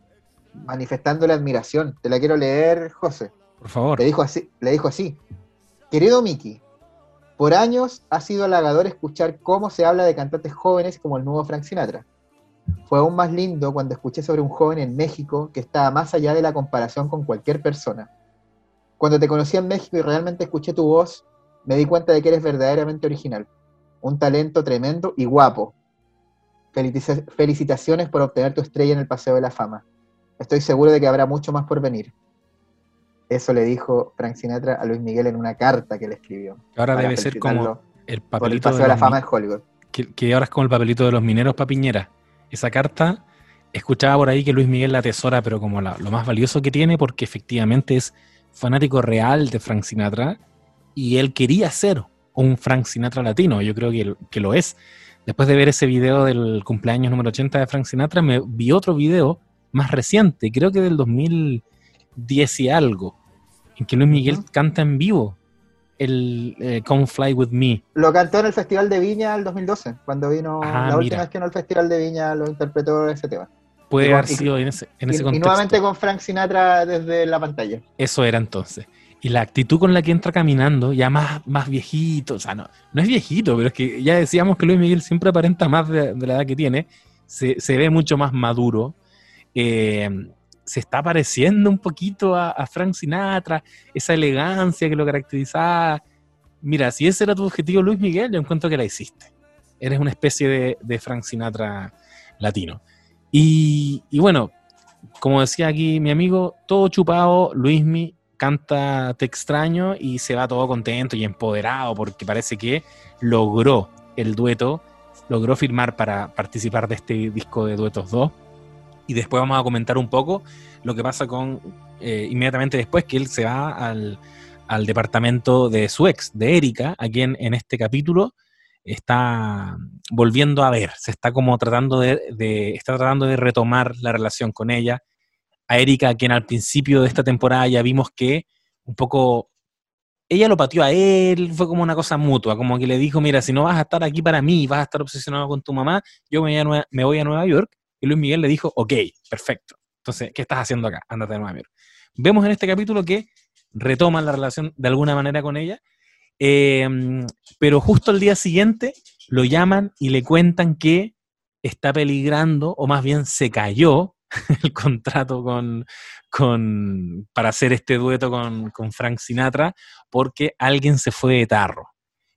manifestándole admiración. Te la quiero leer, José. Por favor. Le dijo así, le dijo así. Querido Mickey, por años ha sido halagador escuchar cómo se habla de cantantes jóvenes como el nuevo Frank Sinatra. Fue aún más lindo cuando escuché sobre un joven en México que estaba más allá de la comparación con cualquier persona. Cuando te conocí en México y realmente escuché tu voz, me di cuenta de que eres verdaderamente original, un talento tremendo y guapo. Felicitaciones por obtener tu estrella en el Paseo de la Fama. Estoy seguro de que habrá mucho más por venir. Eso le dijo Frank Sinatra a Luis Miguel en una carta que le escribió. Ahora debe ser como el papelito Paseo de, la Fama en Hollywood. Que, ahora es como el papelito de los mineros papiñera. Esa carta, escuchaba por ahí que Luis Miguel la atesora, pero como lo más valioso que tiene, porque efectivamente es fanático real de Frank Sinatra y él quería ser un Frank Sinatra latino, yo creo que, que lo es. Después de ver ese video del cumpleaños número 80 de Frank Sinatra, me vi otro video más reciente, creo que del 2010 y algo, en que Luis Miguel canta en vivo el eh, Come Fly With Me. Lo cantó en el Festival de Viña el 2012, cuando vino ah, la última vez que vino al Festival de Viña lo interpretó ese tema. Puede haber sido en ese, en ese contexto. Y nuevamente con Frank Sinatra desde la pantalla. Eso era entonces. Y la actitud con la que entra caminando, ya más, más viejito, o sea, no, no es viejito, pero es que ya decíamos que Luis Miguel siempre aparenta más de, la edad que tiene, se, ve mucho más maduro, eh, se está pareciendo un poquito a, Frank Sinatra, esa elegancia que lo caracterizaba. Mira, si ese era tu objetivo, Luis Miguel, yo encuentro que la hiciste. Eres una especie de, de Frank Sinatra latino. Y, y, bueno, como decía aquí mi amigo, todo chupado, Luismi canta Te extraño y se va todo contento y empoderado porque parece que logró el dueto, logró firmar para participar de este disco de Duetos 2. Y después vamos a comentar un poco lo que pasa con, eh, inmediatamente después, que él se va al, departamento de su ex, de Erika, a quien en este capítulo está volviendo a ver, se está como tratando de- está tratando de retomar la relación con ella. A Erika, quien al principio de esta temporada ya vimos que un poco ella lo pateó a él, fue como una cosa mutua, como que le dijo, mira, si no vas a estar aquí para mí, vas a estar obsesionado con tu mamá, yo me voy a, Nueva York. Y Luis Miguel le dijo, ok, perfecto. Entonces, ¿qué estás haciendo acá? Ándate a Nueva York. Vemos en este capítulo que retoman la relación de alguna manera con ella, eh, pero justo al día siguiente lo llaman y le cuentan que está peligrando, o más bien se cayó el contrato con, con, para hacer este dueto con, con Frank Sinatra, porque alguien se fue de tarro.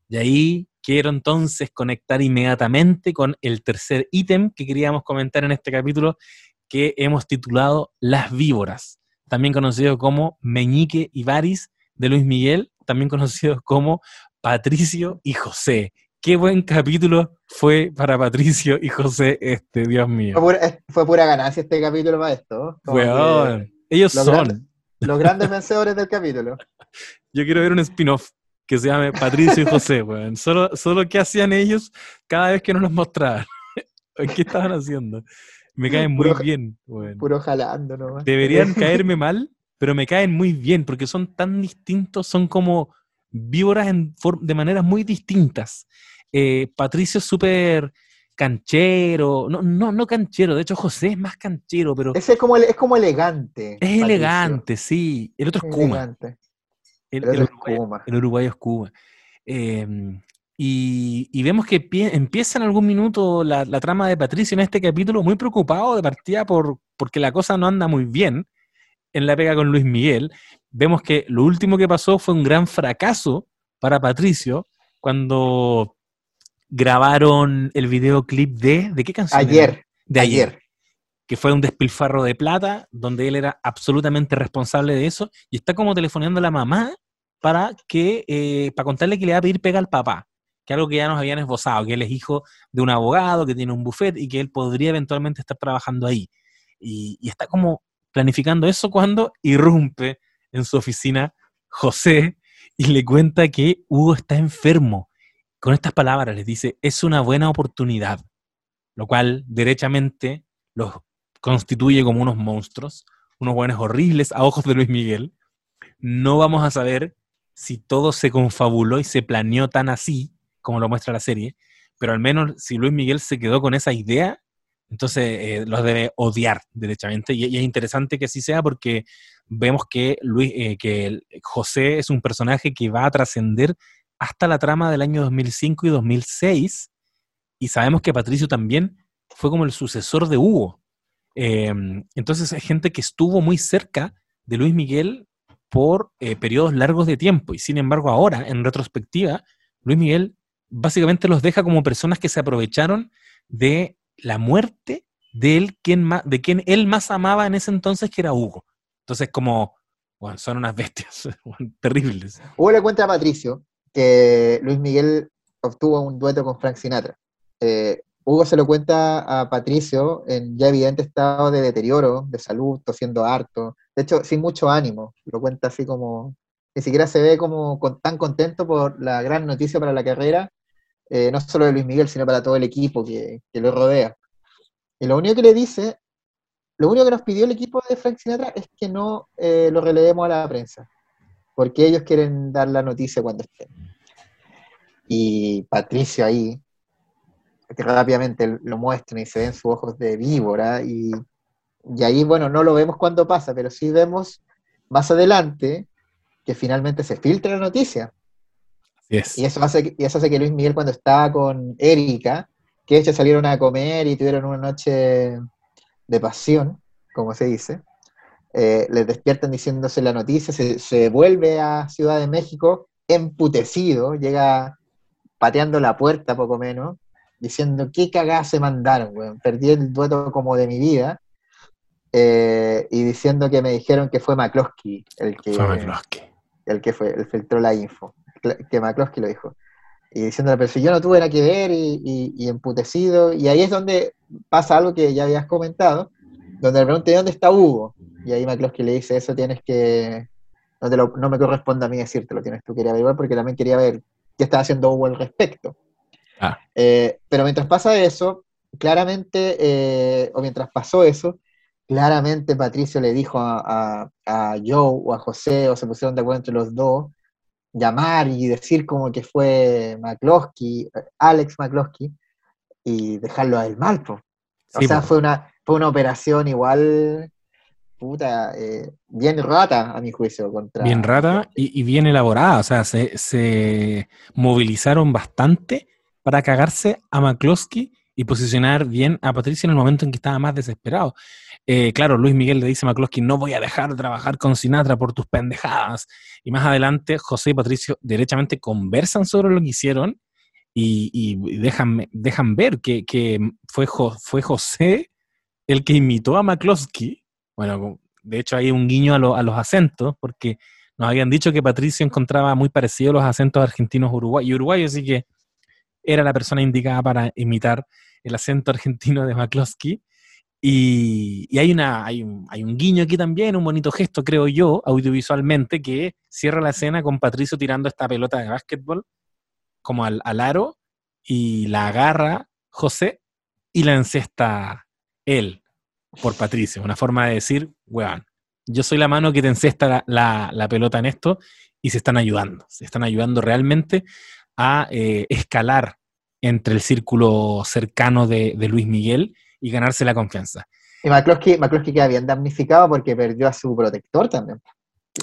Y ahí quiero entonces conectar inmediatamente con el tercer ítem que queríamos comentar en este capítulo, que hemos titulado Las víboras, también conocido como Meñique y Varis de Luis Miguel, también conocidos como Patricio y José. Qué buen capítulo fue para Patricio y José este, Dios mío. Fue pura, fue pura ganancia este capítulo para esto. que ellos los son. grandes- Los grandes vencedores del capítulo. Yo quiero ver un spin-off que se llame Patricio y José, weón. Solo, solo qué hacían ellos cada vez que nos los mostraban. ¿Qué estaban haciendo? Me caen muy Puro- bien, weón. Puro jalando nomás. Deberían caerme mal, pero me caen muy bien porque son tan distintos, son como víboras en de maneras muy distintas. Eh, Patricio es súper canchero, no, no, no canchero, de hecho José es más canchero, pero Ese es como, es como elegante. es Patricio. elegante, sí. El otro es Kuma. El, El es uruguayo, Kuma. el uruguayo es Cuba. Eh, y, y vemos que pie- empieza en algún minuto la, la trama de Patricio en este capítulo muy preocupado de partida por, porque la cosa no anda muy bien en la pega con Luis Miguel. Vemos que lo último que pasó fue un gran fracaso para Patricio cuando grabaron el videoclip de... ¿De qué canción? era? Ayer. De ayer Ayer. que fue un despilfarro de plata, donde él era absolutamente responsable de eso, y está como telefoneando a la mamá para que eh, para contarle que le va a pedir pega al papá, que algo que ya nos habían esbozado, que él es hijo de un abogado, que tiene un buffet y que él podría eventualmente estar trabajando ahí. Y, y está como planificando eso cuando irrumpe en su oficina José y le cuenta que Hugo está enfermo. Con estas palabras les dice, es una buena oportunidad, lo cual derechamente los constituye como unos monstruos, unos buenos horribles a ojos de Luis Miguel. No vamos a saber si todo se confabuló y se planeó tan así como lo muestra la serie, pero al menos si Luis Miguel se quedó con esa idea, entonces eh, los debe odiar derechamente. Y, y es interesante que así sea porque vemos que, Luis, eh, que José es un personaje que va a trascender hasta la trama del año 2005 y 2006, y sabemos que Patricio también fue como el sucesor de Hugo. Eh, entonces hay gente que estuvo muy cerca de Luis Miguel por eh, periodos largos de tiempo y sin embargo ahora, en retrospectiva, Luis Miguel básicamente los deja como personas que se aprovecharon de la muerte de él, quien de quien él más amaba en ese entonces, que era Hugo. Entonces como, bueno, son unas bestias terribles. Hugo le cuenta a Patricio que Luis Miguel obtuvo un dueto con Frank Sinatra. Eh, Hugo se lo cuenta a Patricio en ya evidente estado de deterioro, de salud, tosiendo harto, de hecho, sin mucho ánimo. Lo cuenta así como, ni siquiera se ve como tan contento por la gran noticia para la carrera, eh, no solo de Luis Miguel, sino para todo el equipo que, que lo rodea. Y lo único que le dice, lo único que nos pidió el equipo de Frank Sinatra es que no eh, lo relevemos a la prensa porque ellos quieren dar la noticia cuando estén. Y Patricio ahí, que rápidamente lo muestran y se ven sus ojos de víbora, y, y ahí, bueno, no lo vemos cuando pasa, pero sí vemos más adelante que finalmente se filtra la noticia. Y eso hace, que- y eso hace que Luis Miguel cuando estaba con Erika, que de hecho salieron a comer y tuvieron una noche de pasión, como se dice, eh, les despiertan diciéndose la noticia, se, se vuelve a Ciudad de México emputecido, llega pateando la puerta poco menos, diciendo qué cagada se mandaron, weón, perdí el dueto como de mi vida, eh, y diciendo que me dijeron que fue McCloskey el que, Fue McCloskey. el que fue, el filtró la info, que McCloskey lo dijo. Y diciéndole, pero si yo no tuve nada que ver y, y- y emputecido, y ahí es donde pasa algo que ya habías comentado, donde le pregunté dónde está Hugo, y ahí McCloskey le dice, eso tienes que, no, te lo- no me corresponde a mí decirte, lo tienes tú que ir a averiguar, porque también quería ver qué estaba haciendo Hugo al respecto. Ah. Eh, pero mientras pasa eso, claramente, eh, o mientras pasó eso, claramente Patricio le dijo a, a, a Joe o a José, o se pusieron de acuerdo entre los dos, llamar y decir como que fue McCloskey, Alex McCloskey, y dejarlo a él mal, po. O Sí, sea, po. fue una, fue una operación igual, puta, eh, bien rata, a mi juicio, contra... Bien rara y, y bien elaborada. O sea, se, se movilizaron bastante para cagarse a McCloskey y posicionar bien a Patricio en el momento en que estaba más desesperado. Eh, claro, Luis Miguel le dice a McCloskey, no voy a dejar de trabajar con Sinatra por tus pendejadas. Y más adelante, José y Patricio derechamente conversan sobre lo que hicieron y, dejan, dejan ver que, que fue, fue José el que imitó a McCloskey. Bueno, de hecho hay un guiño a, lo- a los acentos, porque nos habían dicho que Patricio encontraba muy parecidos los acentos argentinos uruguayos y uruguayos, así que era la persona indicada para imitar el acento argentino de McCloskey. Y, hay, un, guiño aquí también, un bonito gesto, creo yo, audiovisualmente, que cierra la escena con Patricio tirando esta pelota de básquetbol como al, al aro y la agarra José y la encesta él por Patricio. Una forma de decir, weón, yo soy la mano que te encesta la pelota en esto y se están ayudando. Se están ayudando realmente a eh, escalar entre el círculo cercano de, de Luis Miguel y ganarse la confianza. Y McCloskey, McCloskey queda bien damnificado porque perdió a su protector también.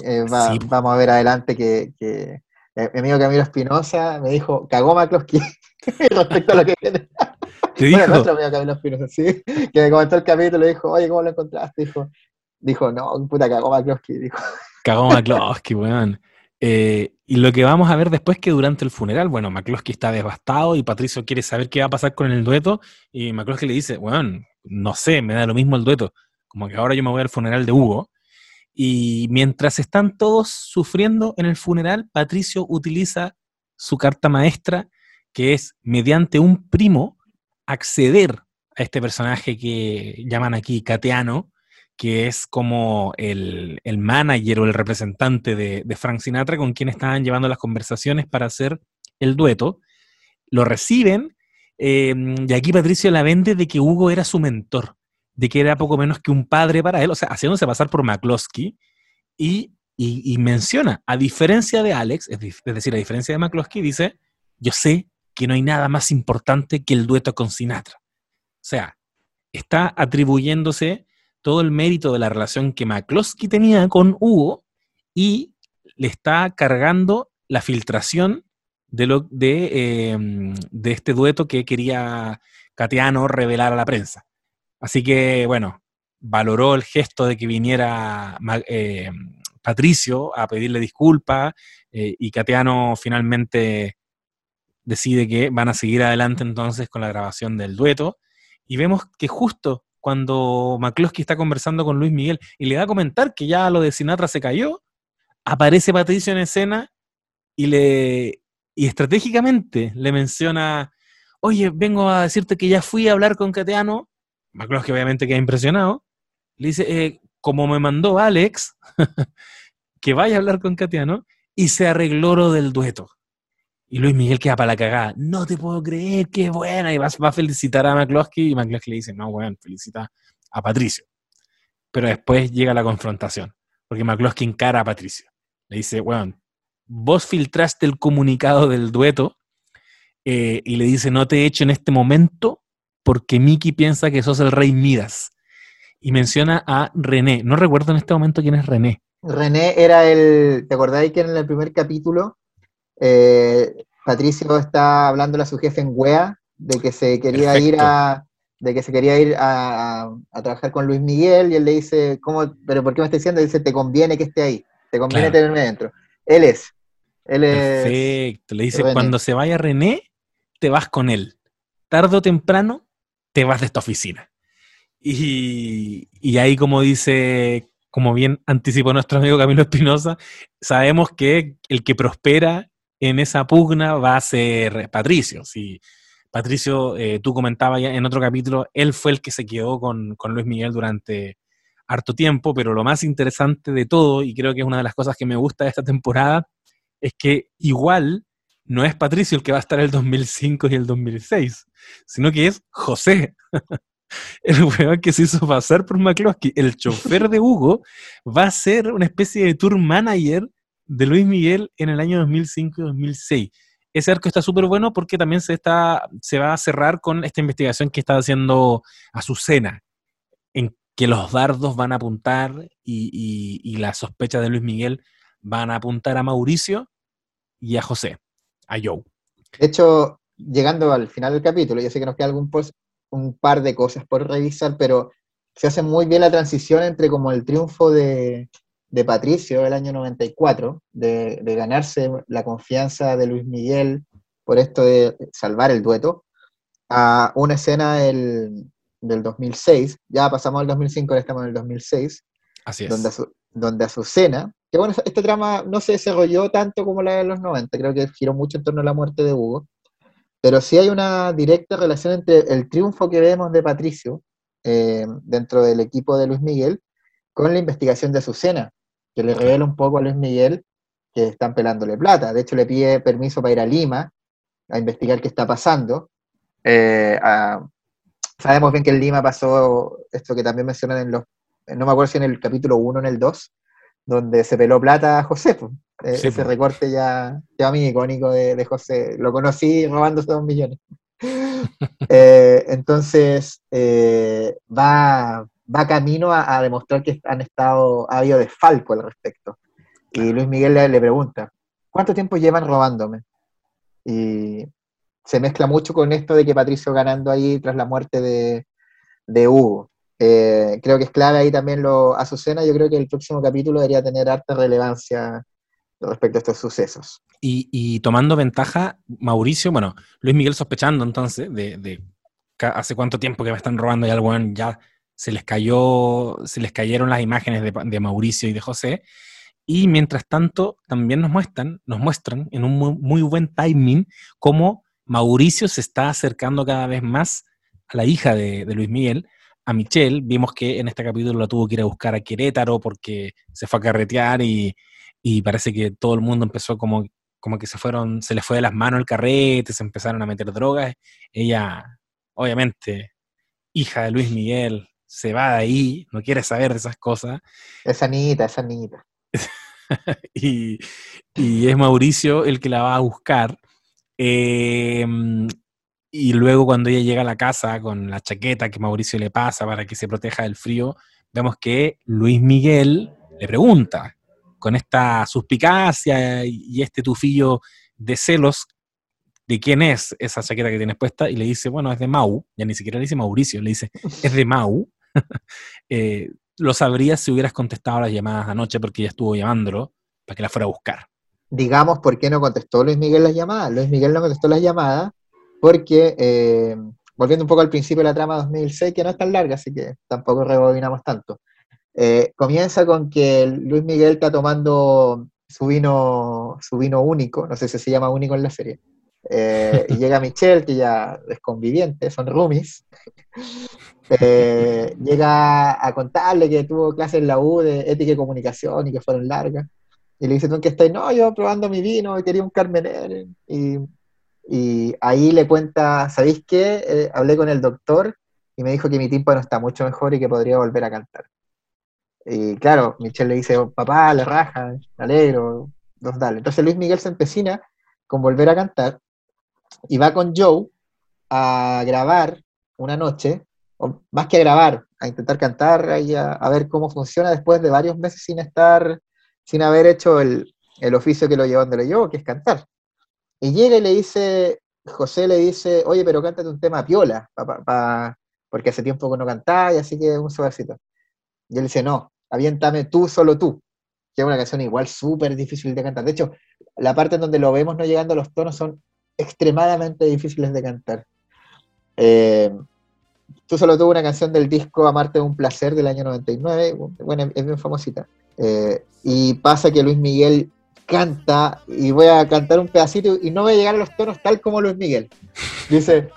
Eh, va- Sí. Vamos a ver adelante que, que, eh, mi amigo Camilo Espinosa me dijo, cagó McCloskey respecto a lo que viene. Te Bueno, dijo, nuestro amigo Camilo Espinosa, sí, que me comentó el capítulo y dijo, oye, ¿cómo lo encontraste? Dijo, dijo no, puta, cagó McCloskey. Dijo, Cagó McCloskey, weón. Eh, y lo que vamos a ver después que durante el funeral, bueno, McCloskey está devastado y Patricio quiere saber qué va a pasar con el dueto y McCloskey le dice, weón, no sé, me da lo mismo el dueto, como que ahora yo me voy al funeral de Hugo. Y mientras están todos sufriendo en el funeral, Patricio utiliza su carta maestra, que es mediante un primo acceder a este personaje que llaman aquí Cateano, que es como el, el manager o el representante de, de Frank Sinatra con quien estaban llevando las conversaciones para hacer el dueto. Lo reciben eh, y aquí Patricio la vende de que Hugo era su mentor, de que era poco menos que un padre para él, o sea, haciéndose pasar por McCloskey y, y- menciona, a diferencia de Alex, es, es decir, a diferencia de McCloskey, dice, yo sé que no hay nada más importante que el dueto con Sinatra. O sea, está atribuyéndose todo el mérito de la relación que McCloskey tenía con Hugo y le está cargando la filtración de, lo, de, eh, de este dueto que quería Cateano revelar a la prensa. Así que, bueno, valoró el gesto de que viniera eh, Patricio a pedirle disculpas eh, y Cateano finalmente decide que van a seguir adelante entonces con la grabación del dueto. Y vemos que justo cuando McCloskey está conversando con Luis Miguel y le da a comentar que ya lo de Sinatra se cayó, aparece Patricio en escena y le y estratégicamente le menciona, oye, vengo a decirte que ya fui a hablar con Cateano. McCloskey obviamente queda impresionado. Le dice, eh, como me mandó Alex, que vaya a hablar con Cateano, y se arregló lo del dueto. Y Luis Miguel queda para la cagada. No te puedo creer, qué buena. Y va, a felicitar a McCloskey y McCloskey le dice, no, bueno, felicita a Patricio. Pero después llega la confrontación, porque McCloskey encara a Patricio. Le dice, bueno, vos filtraste el comunicado del dueto eh, y le dice, no te he hecho en este momento porque Mickey piensa que sos el rey Midas. Y menciona a René. No recuerdo en este momento quién es René. René era el, ¿te acordáis que en el primer capítulo eh, Patricio está hablándole a su jefe en Wea de que se quería Perfecto. ir a de que se quería ir a, a- a trabajar con Luis Miguel y él le dice, ¿cómo, pero por qué me está diciendo? Dice, te conviene que esté ahí, te conviene Claro. tenerme dentro. Él es, él es, Perfecto. Le dice, René. cuando se vaya René, te vas con él. Tardo o temprano, te vas de esta oficina. Y, y ahí, como dice, como bien anticipó nuestro amigo Camilo Espinosa, sabemos que el que prospera en esa pugna va a ser Patricio. Si Patricio, eh, tú comentabas ya en otro capítulo, él fue el que se quedó con, con Luis Miguel durante harto tiempo, pero lo más interesante de todo, y creo que es una de las cosas que me gusta de esta temporada, es que igual no es Patricio el que va a estar el 2005 y el 2006, sino que es José. el weón que se hizo pasar por McCloskey, el chofer de Hugo, va a ser una especie de tour manager de Luis Miguel en el año 2005 y 2006. Ese arco está súper bueno porque también se, está, se va a cerrar con esta investigación que está haciendo Azucena, en que los dardos van a apuntar y, y, las sospechas de Luis Miguel van a apuntar a Mauricio y a José, a Joe. De hecho, llegando al final del capítulo, yo sé que nos queda algún post, un par de cosas por revisar, pero se hace muy bien la transición entre como el triunfo de, de Patricio el año 94, de, de, ganarse la confianza de Luis Miguel por esto de salvar el dueto, a una escena del, del 2006, ya pasamos al 2005, ahora estamos en el 2006, Así es. donde, donde Azucena, que bueno, este trama no se desarrolló tanto como la de los 90, creo que giró mucho en torno a la muerte de Hugo, pero sí hay una directa relación entre el triunfo que vemos de Patricio eh, dentro del equipo de Luis Miguel con la investigación de Azucena, que le revela un poco a Luis Miguel que están pelándole plata. De hecho, le pide permiso para ir a Lima a investigar qué está pasando. Eh, sabemos bien que en Lima pasó esto que también mencionan en los, no me acuerdo si en el capítulo 1 o en el 2, donde se peló plata a José. Eh, ese recorte ya, ya a mí icónico de, José. Lo conocí robándose dos millones. Eh, entonces, eh, va, va camino a, demostrar que han estado, ha habido desfalco al respecto. Y Luis Miguel le, pregunta, ¿cuánto tiempo llevan robándome? Y se mezcla mucho con esto de que Patricio ganando ahí tras la muerte de, de Hugo. creo que es clave ahí también lo Azucena. Yo creo que el próximo capítulo debería tener harta relevancia respecto a estos sucesos. Y, tomando ventaja, Mauricio, bueno, Luis Miguel sospechando entonces de, hace cuánto tiempo que me están robando y algo ya se les cayó, se les cayeron las imágenes de, Mauricio y de José. Y mientras tanto, también nos muestran, nos muestran en un muy, buen timing cómo Mauricio se está acercando cada vez más a la hija de, Luis Miguel, a Michelle. Vimos que en este capítulo la tuvo que ir a buscar a Querétaro porque se fue a carretear y, y parece que todo el mundo empezó como, como que se fueron, se les fue de las manos el carrete, se empezaron a meter drogas. Ella, obviamente, hija de Luis Miguel, se va de ahí, no quiere saber de esas cosas. Esa niñita, esa niñita. y, y, es Mauricio el que la va a buscar. Em, y luego cuando ella llega a la casa con la chaqueta que Mauricio le pasa para que se proteja del frío, vemos que Luis Miguel le pregunta, con esta suspicacia y este tufillo de celos de quién es esa chaqueta que tienes puesta y le dice, bueno, es de Mau, ya ni siquiera le dice Mauricio, le dice, es de Mau. Eh, lo sabrías si hubieras contestado las llamadas anoche porque ella estuvo llamándolo para que la fuera a buscar. Digamos, ¿por qué no contestó Luis Miguel las llamadas? Luis Miguel no contestó las llamadas porque, eh, volviendo un poco al principio de la trama 2006, que no es tan larga, así que tampoco rebobinamos tanto. Eh, comienza con que Luis Miguel está tomando su vino, su vino único, no sé si se llama único en la serie. Eh, y llega Michelle, que ya es conviviente, son roomies. Eh, llega a contarle que tuvo clases en la U de ética y comunicación y que fueron largas. Y le dice, ¿tú que estás? No, yo probando mi vino y quería un Carmener. Y, y ahí le cuenta, ¿sabéis qué? hablé con el doctor y me dijo que mi tímpano está mucho mejor y que podría volver a cantar. Y claro, Michelle le dice, papá, le raja, me alegro, dos dale. Entonces Luis Miguel se empecina con volver a cantar y va con Joe a grabar una noche, más que a grabar, a intentar cantar y a, ver cómo funciona después de varios meses sin estar, sin haber hecho el, oficio que lo llevó donde lo llevó, que es cantar. Y llega y le dice, José le dice, oye, pero cántate un tema piola, porque hace tiempo que no cantaba y así que un suavecito. Y él dice, no, aviéntame tú, solo tú, que es una canción igual súper difícil de cantar. De hecho, la parte en donde lo vemos no llegando a los tonos son extremadamente difíciles de cantar. Eh, tú solo tuvo una canción del disco Amarte de un placer del año 99, bueno, es bien famosita. Eh, y pasa que Luis Miguel canta, y voy a cantar un pedacito y no voy a llegar a los tonos tal como Luis Miguel. Dice,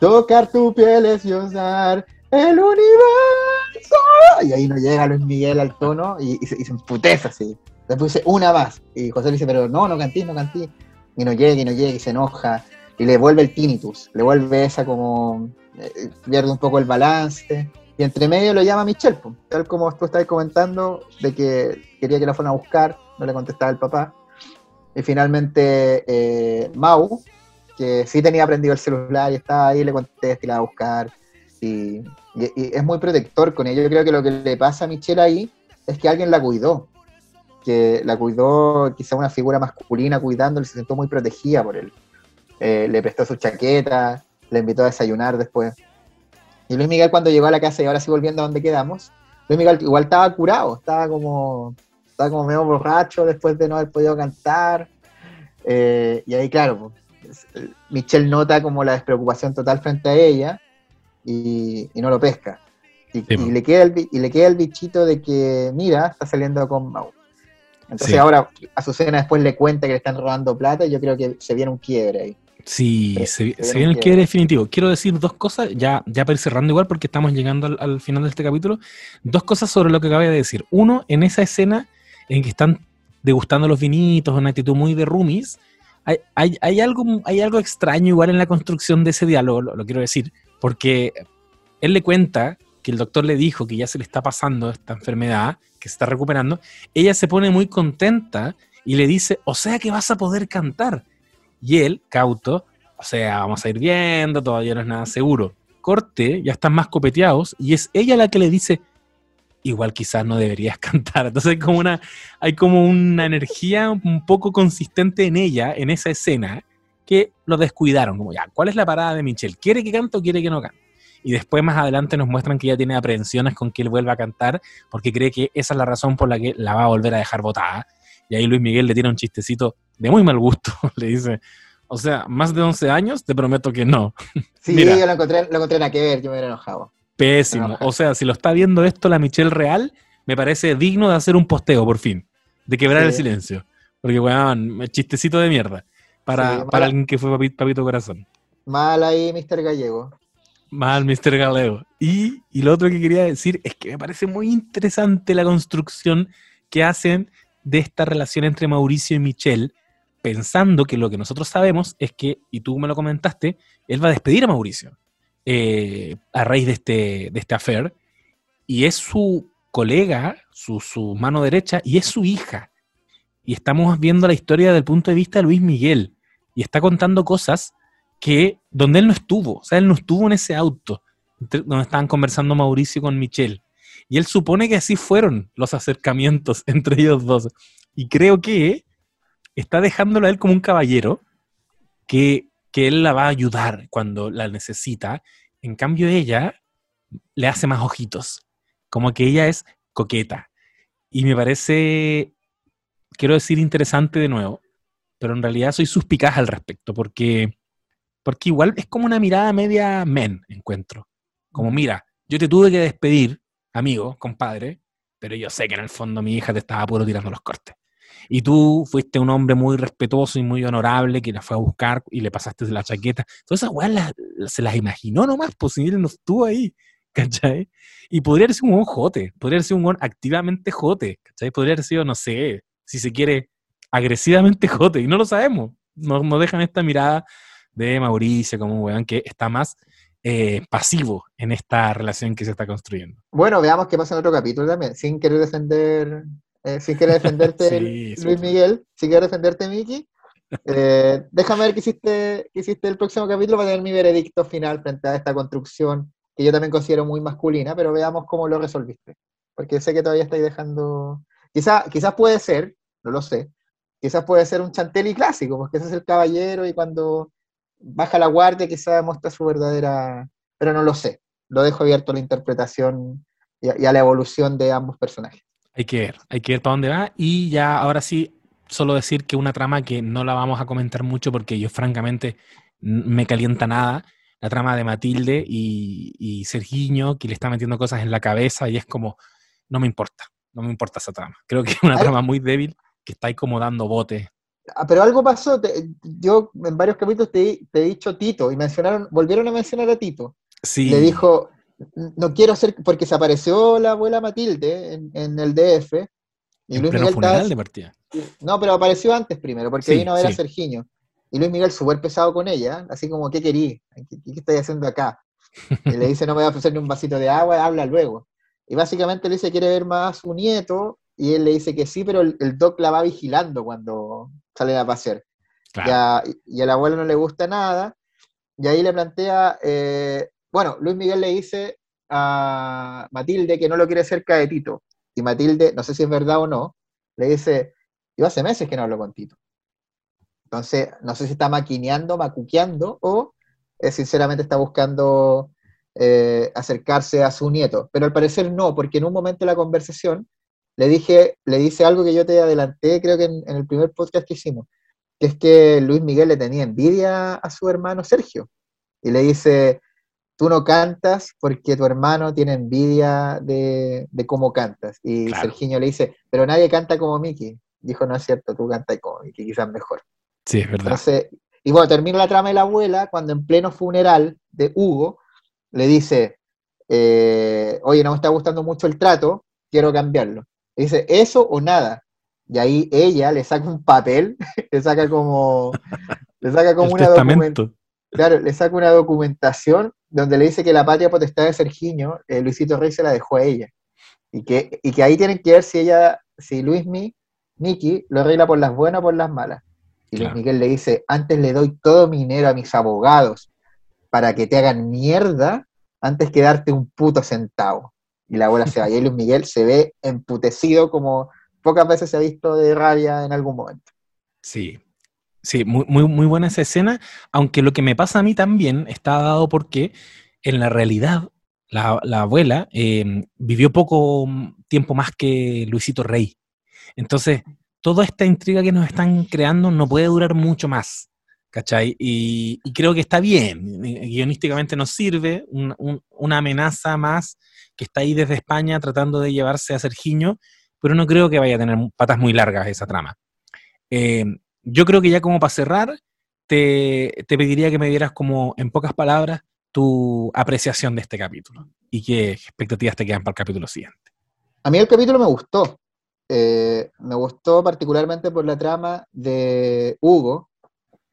tocar tu piel es usar el universo. Y ahí no llega Luis Miguel al tono y, se, y se, emputece así. Después dice una más. Y José le dice, pero no, no cantís, no cantís. Y no llega y no llega y se enoja y le vuelve el tinnitus, le vuelve esa como, eh, pierde un poco el balance. Y entre medio lo llama Michelle, tal como tú estabas comentando, de que quería que la fueran a buscar, no le contestaba el papá. Y finalmente eh, Mau, que sí tenía prendido el celular y estaba ahí, le contesta y la va a buscar. Y es muy protector con ella. Yo creo que lo que le pasa a Michelle ahí es que alguien la cuidó. La cuidó, quizá una figura masculina cuidándola, se sintió muy protegida por él. Eh, le prestó su chaqueta, le invitó a desayunar después. Y Luis Miguel cuando llegó a la casa y ahora sí volviendo a donde quedamos, Luis Miguel igual estaba curado, estaba como, estaba como medio borracho después de no haber podido cantar. Eh, y ahí, claro, pues, eh, Michelle nota como la despreocupación total frente a ella y, y no lo pesca. Y, Sí, y po. le queda el, y le queda el bichito de que, mira, está saliendo con Mau. Entonces Sí. ahora Azucena después le cuenta que le están robando plata y yo creo que se viene un quiebre ahí. Sí, Sí, se, se se viene el un quiebre definitivo. Quiero decir dos cosas, ya, ya para ir cerrando igual, porque estamos llegando al, al final de este capítulo. Dos cosas sobre lo que acabé de decir. Uno, en esa escena en que están degustando los vinitos, una actitud muy de roomies, hay, hay, hay algo, hay algo extraño igual en la construcción de ese diálogo, lo, lo quiero decir, porque él le cuenta que el doctor le dijo que ya se le está pasando esta enfermedad, que se está recuperando. Ella se pone muy contenta y le dice, o sea que vas a poder cantar. Y él, cauto, o sea, vamos a ir viendo, todavía no es nada seguro. Corte, ya están más copeteados, y es ella la que le dice, igual quizás no deberías cantar. Entonces hay como una, hay como una energía un poco consistente en ella, en esa escena, que lo descuidaron. Como ya, ¿cuál es la parada de Michelle? ¿Quiere que cante o quiere que no cante? Y después más adelante nos muestran que ella tiene aprehensiones con que él vuelva a cantar, porque cree que esa es la razón por la que la va a volver a dejar botada. Y ahí Luis Miguel le tira un chistecito de muy mal gusto. le dice, o sea, más de 11 años, te prometo que no. Sí, Mira. yo lo encontré, lo encontré nada que ver, yo me hubiera enojado. Pésimo. O sea, si lo está viendo esto la Michelle Real, me parece digno de hacer un posteo, por fin. De quebrar Sí. el silencio. Porque, weón, chistecito de mierda. Para, Sí, para alguien que fue papi- papito corazón. Mal ahí, Mr. Gallego. Mal, Mr. Galeo. Y, y lo otro que quería decir es que me parece muy interesante la construcción que hacen de esta relación entre Mauricio y Michelle, pensando que lo que nosotros sabemos es que, y tú me lo comentaste, él va a despedir a Mauricio eh, a raíz de este, de este affair, y es su colega, su, su mano derecha, y es su hija. Y estamos viendo la historia desde el punto de vista de Luis Miguel, y está contando cosas que donde él no estuvo, o sea, él no estuvo en ese auto donde estaban conversando Mauricio con Michelle. Y él supone que así fueron los acercamientos entre ellos dos. Y creo que está dejándolo a él como un caballero que, que él la va a ayudar cuando la necesita. En cambio, ella le hace más ojitos. Como que ella es coqueta. Y me parece, quiero decir, interesante de nuevo, pero en realidad soy suspicaz al respecto, porque, porque igual es como una mirada media men, encuentro. Como, mira, yo te tuve que despedir, amigo, compadre, pero yo sé que en el fondo mi hija te estaba puro tirando los cortes. Y tú fuiste un hombre muy respetuoso y muy honorable que la fue a buscar y le pasaste la chaqueta. Todas esas weas las- las- se las imaginó nomás, pues si él no estuvo ahí, ¿cachai? Y podría haber sido un buen jote, podría haber sido un buen activamente jote, ¿cachai? Podría haber sido, no sé, si se quiere, agresivamente jote, y no lo sabemos. Nos, nos dejan esta mirada de Mauricio como un weón que está más eh, pasivo en esta relación que se está construyendo. Bueno, veamos qué pasa en otro capítulo también, sin querer defender, eh, sin querer defenderte, Sí, sí. Luis Miguel, sin querer defenderte, Miki. Eh, déjame ver qué hiciste, qué hiciste el próximo capítulo para tener mi veredicto final frente a esta construcción que yo también considero muy masculina, pero veamos cómo lo resolviste. Porque sé que todavía estáis dejando. Quizá, quizás puede ser, no lo sé, quizás puede ser un chantelli clásico, porque ese es el caballero y cuando baja la guardia quizás muestra su verdadera. Pero no lo sé. Lo dejo abierto a la interpretación y a, y a la evolución de ambos personajes. Hay que ver, hay que ver para dónde va. Y ya ahora sí, solo decir que una trama que no la vamos a comentar mucho porque yo francamente me calienta nada. La trama de Matilde y, y Sergiño, que le está metiendo cosas en la cabeza y es como, no me importa, no me importa esa trama. Creo que es una trama muy débil que está ahí como dando bote. Ah, pero algo pasó, te- yo en varios capítulos te, te he dicho Tito y mencionaron, volvieron a mencionar a Tito. Sí, Le dijo, no quiero ser, porque se apareció la abuela Matilde en, en el DF. Y en Luis pleno Miguel funeral de partida. No, pero apareció antes primero, porque Sí, vino a ver a. Sergiño. Y Luis Miguel súper pesado con ella, así como, ¿qué querí? ¿Qué, qué estoy haciendo acá? Y le dice, no me voy a ofrecer ni un vasito de agua, habla luego. Y básicamente le dice, quiere ver más a su nieto, y él le dice que sí, pero el, el doc la va vigilando cuando salen a pasear. Claro. Ya, y al abuelo no le gusta nada, y ahí le plantea, eh, bueno, Luis Miguel le dice a Matilde que no lo quiere cerca de Tito, y Matilde, no sé si es verdad o no, le dice, yo hace meses que no hablo con Tito. Entonces, no sé si está maquineando, macuqueando, o eh, sinceramente está buscando eh, acercarse a su nieto, pero al parecer no, porque en un momento de la conversación le dije, le dice algo que yo te adelanté, creo que en, en el primer podcast que hicimos, que es que Luis Miguel le tenía envidia a su hermano Sergio. Y le dice, tú no cantas porque tu hermano tiene envidia de, de cómo cantas. Y Claro. Serginho le dice, pero nadie canta como Miki. Dijo, no es cierto, tú cantas como Miki, quizás mejor. Sí, es verdad. Entonces, y bueno, termina la trama de la abuela cuando en pleno funeral de Hugo le dice, eh, oye, no me está gustando mucho el trato, quiero cambiarlo. Dice, eso o nada. Y ahí ella le saca un papel, le saca como, le saca como una documentación. Claro, le saca una documentación donde le dice que la patria potestad de Sergiño, eh, Luisito Rey se la dejó a ella. Y que, y que ahí tienen que ver si ella, si Luismi, Miki, lo arregla por las buenas o por las malas. Y Luis Claro. Miguel le dice, antes le doy todo mi dinero a mis abogados para que te hagan mierda antes que darte un puto centavo. Y la abuela se va. Y Luis Miguel se ve emputecido como pocas veces se ha visto de rabia en algún momento. Sí, sí, muy, muy, muy buena esa escena, aunque lo que me pasa a mí también está dado porque en la realidad la, la abuela eh, vivió poco tiempo más que Luisito Rey. Entonces, toda esta intriga que nos están creando no puede durar mucho más, ¿cachai? Y, creo que está bien, guionísticamente nos sirve, un- un- una amenaza más que está ahí desde España tratando de llevarse a Sergiño, pero no creo que vaya a tener patas muy largas esa trama. Eh, yo creo que ya como para cerrar, te, pediría que me dieras como en pocas palabras tu apreciación de este capítulo y qué expectativas te quedan para el capítulo siguiente. A mí el capítulo me gustó. Eh, me gustó particularmente por la trama de Hugo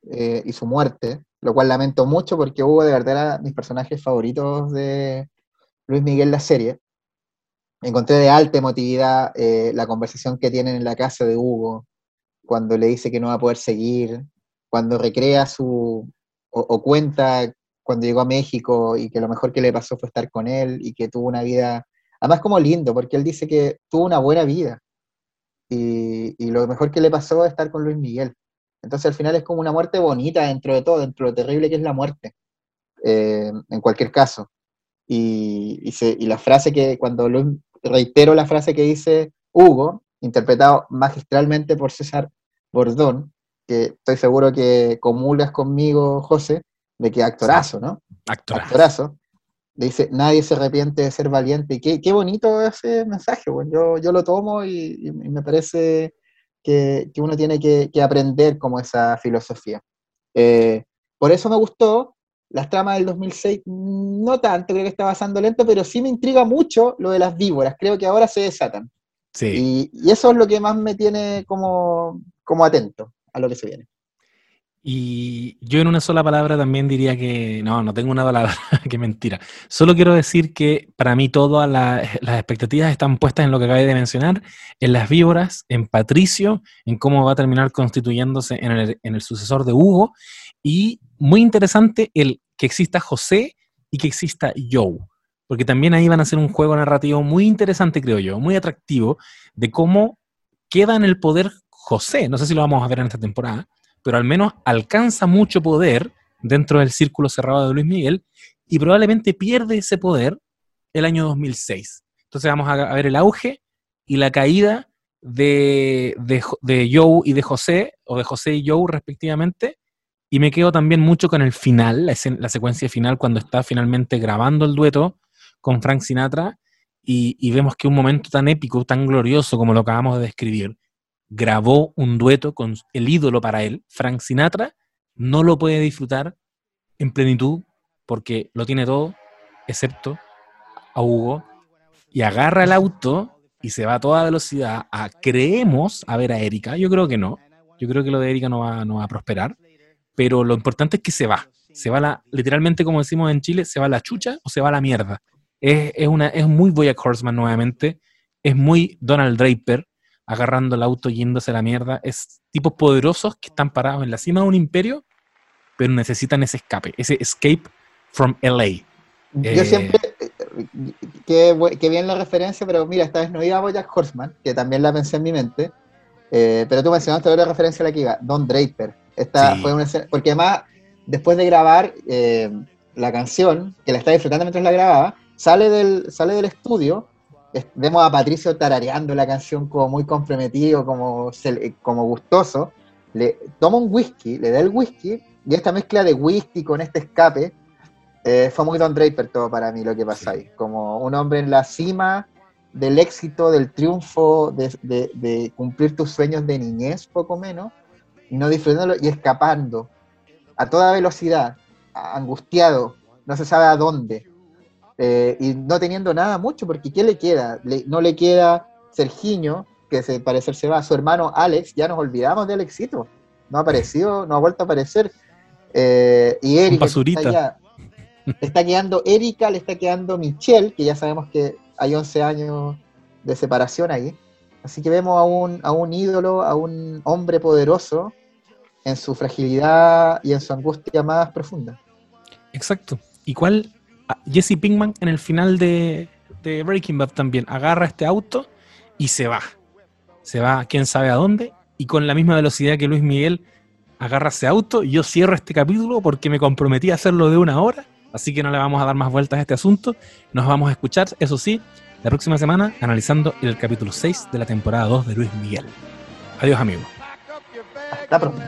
eh, y su muerte, lo cual lamento mucho porque Hugo de verdad era mis personajes favoritos de Luis Miguel la serie. Encontré de alta emotividad eh, la conversación que tienen en la casa de Hugo, cuando le dice que no va a poder seguir, cuando recrea su, o, cuenta cuando llegó a México y que lo mejor que le pasó fue estar con él y que tuvo una vida Además, como lindo, porque él dice que tuvo una buena vida. Y, y lo mejor que le pasó es estar con Luis Miguel. Entonces, al final es como una muerte bonita dentro de todo, dentro de lo terrible que es la muerte, eh, en cualquier caso. Y, y, se- y la frase que, cuando Luis, reitero la frase que dice Hugo, interpretado magistralmente por César Bordón, que estoy seguro que comulgas conmigo, José, de que actorazo, ¿no? Actorazo. actorazo, dice, nadie se arrepiente de ser valiente. Y qué, qué bonito ese mensaje, bueno. yo, yo lo tomo y, y me parece que, que uno tiene que, que aprender como esa filosofía. Eh, por eso me gustó. Las tramas del 2006, no tanto, creo que está avanzando lento, pero sí me intriga mucho lo de las víboras. Creo que ahora se desatan. Sí. Y, y eso es lo que más me tiene como, como atento a lo que se viene. Y yo en una sola palabra también diría que, no, no tengo una palabra, que mentira. Solo quiero decir que para mí todas la- las expectativas están puestas en lo que acabé de mencionar, en las víboras, en Patricio, en cómo va a terminar constituyéndose en el, en el sucesor de Hugo, y muy interesante el que exista José y que exista Joe, porque también ahí van a hacer un juego narrativo muy interesante, creo yo, muy atractivo, de cómo queda en el poder José, no sé si lo vamos a ver en esta temporada, pero al menos alcanza mucho poder dentro del círculo cerrado de Luis Miguel y probablemente pierde ese poder el año 2006. Entonces vamos a, ver el auge y la caída de, de, de Joe y de José, o de José y Joe respectivamente, y me quedo también mucho con el final, la, secuencia final, cuando está finalmente grabando el dueto con Frank Sinatra y, y vemos que un momento tan épico, tan glorioso como lo acabamos de describir, grabó un dueto con el ídolo para él, Frank Sinatra, no lo puede disfrutar en plenitud porque lo tiene todo, excepto a Hugo, y agarra el auto y se va a toda velocidad a, creemos, a ver a Erika. Yo creo que no. Yo creo que lo de Erika no va, no va a prosperar. Pero lo importante es que se va. Se va la, literalmente como decimos en Chile, se va la chucha o se va la mierda. Es, es una, es muy Boyack Horseman nuevamente, es muy Donald Draper, agarrando el auto yéndose a la mierda. Es tipos poderosos que están parados en la cima de un imperio, pero necesitan ese escape, ese escape from LA. Yo Eh, siempre, qué, bien la referencia, pero mira, esta vez no iba a Bojack Horseman, que también la pensé en mi mente, eh, pero tú mencionaste otra referencia a la que iba, Don Draper. Esta Sí. fue una escena- porque además, después de grabar eh, la canción, que la estaba disfrutando mientras la grababa, sale del, sale del estudio, es- vemos a Patricio tarareando la canción como muy comprometido, como, como gustoso, le toma un whisky, le da el whisky, y esta mezcla de whisky con este escape, eh, fue muy Don Draper todo para mí lo que pasa ahí. Como un hombre en la cima del éxito, del triunfo, de, de- de cumplir tus sueños de niñez, poco menos, y no disfrutándolo y escapando a toda velocidad, angustiado, no se sabe a dónde, eh, y no teniendo nada mucho, porque ¿qué le queda? Le- no le queda Sergiño, que se parecer se va, su hermano Alex, ya nos olvidamos de Alexito, no ha aparecido, no ha vuelto a aparecer, eh, y Erika, está está quedando Erika, le está quedando Michelle, que ya sabemos que hay 11 años de separación ahí. Así que vemos a un, a un ídolo, a un hombre poderoso en su fragilidad y en su angustia más profunda. Exacto. Igual ah, Jesse Pinkman en el final de, de Breaking Bad también agarra este auto y se va. Se va quién sabe a dónde y con la misma velocidad que Luis Miguel agarra ese auto. Yo cierro este capítulo porque me comprometí a hacerlo de una hora, así que no le vamos a dar más vueltas a este asunto. Nos vamos a escuchar, eso sí, la próxima semana analizando el capítulo 6 de la temporada 2 de Luis Miguel. Adiós amigos. Hasta pronto.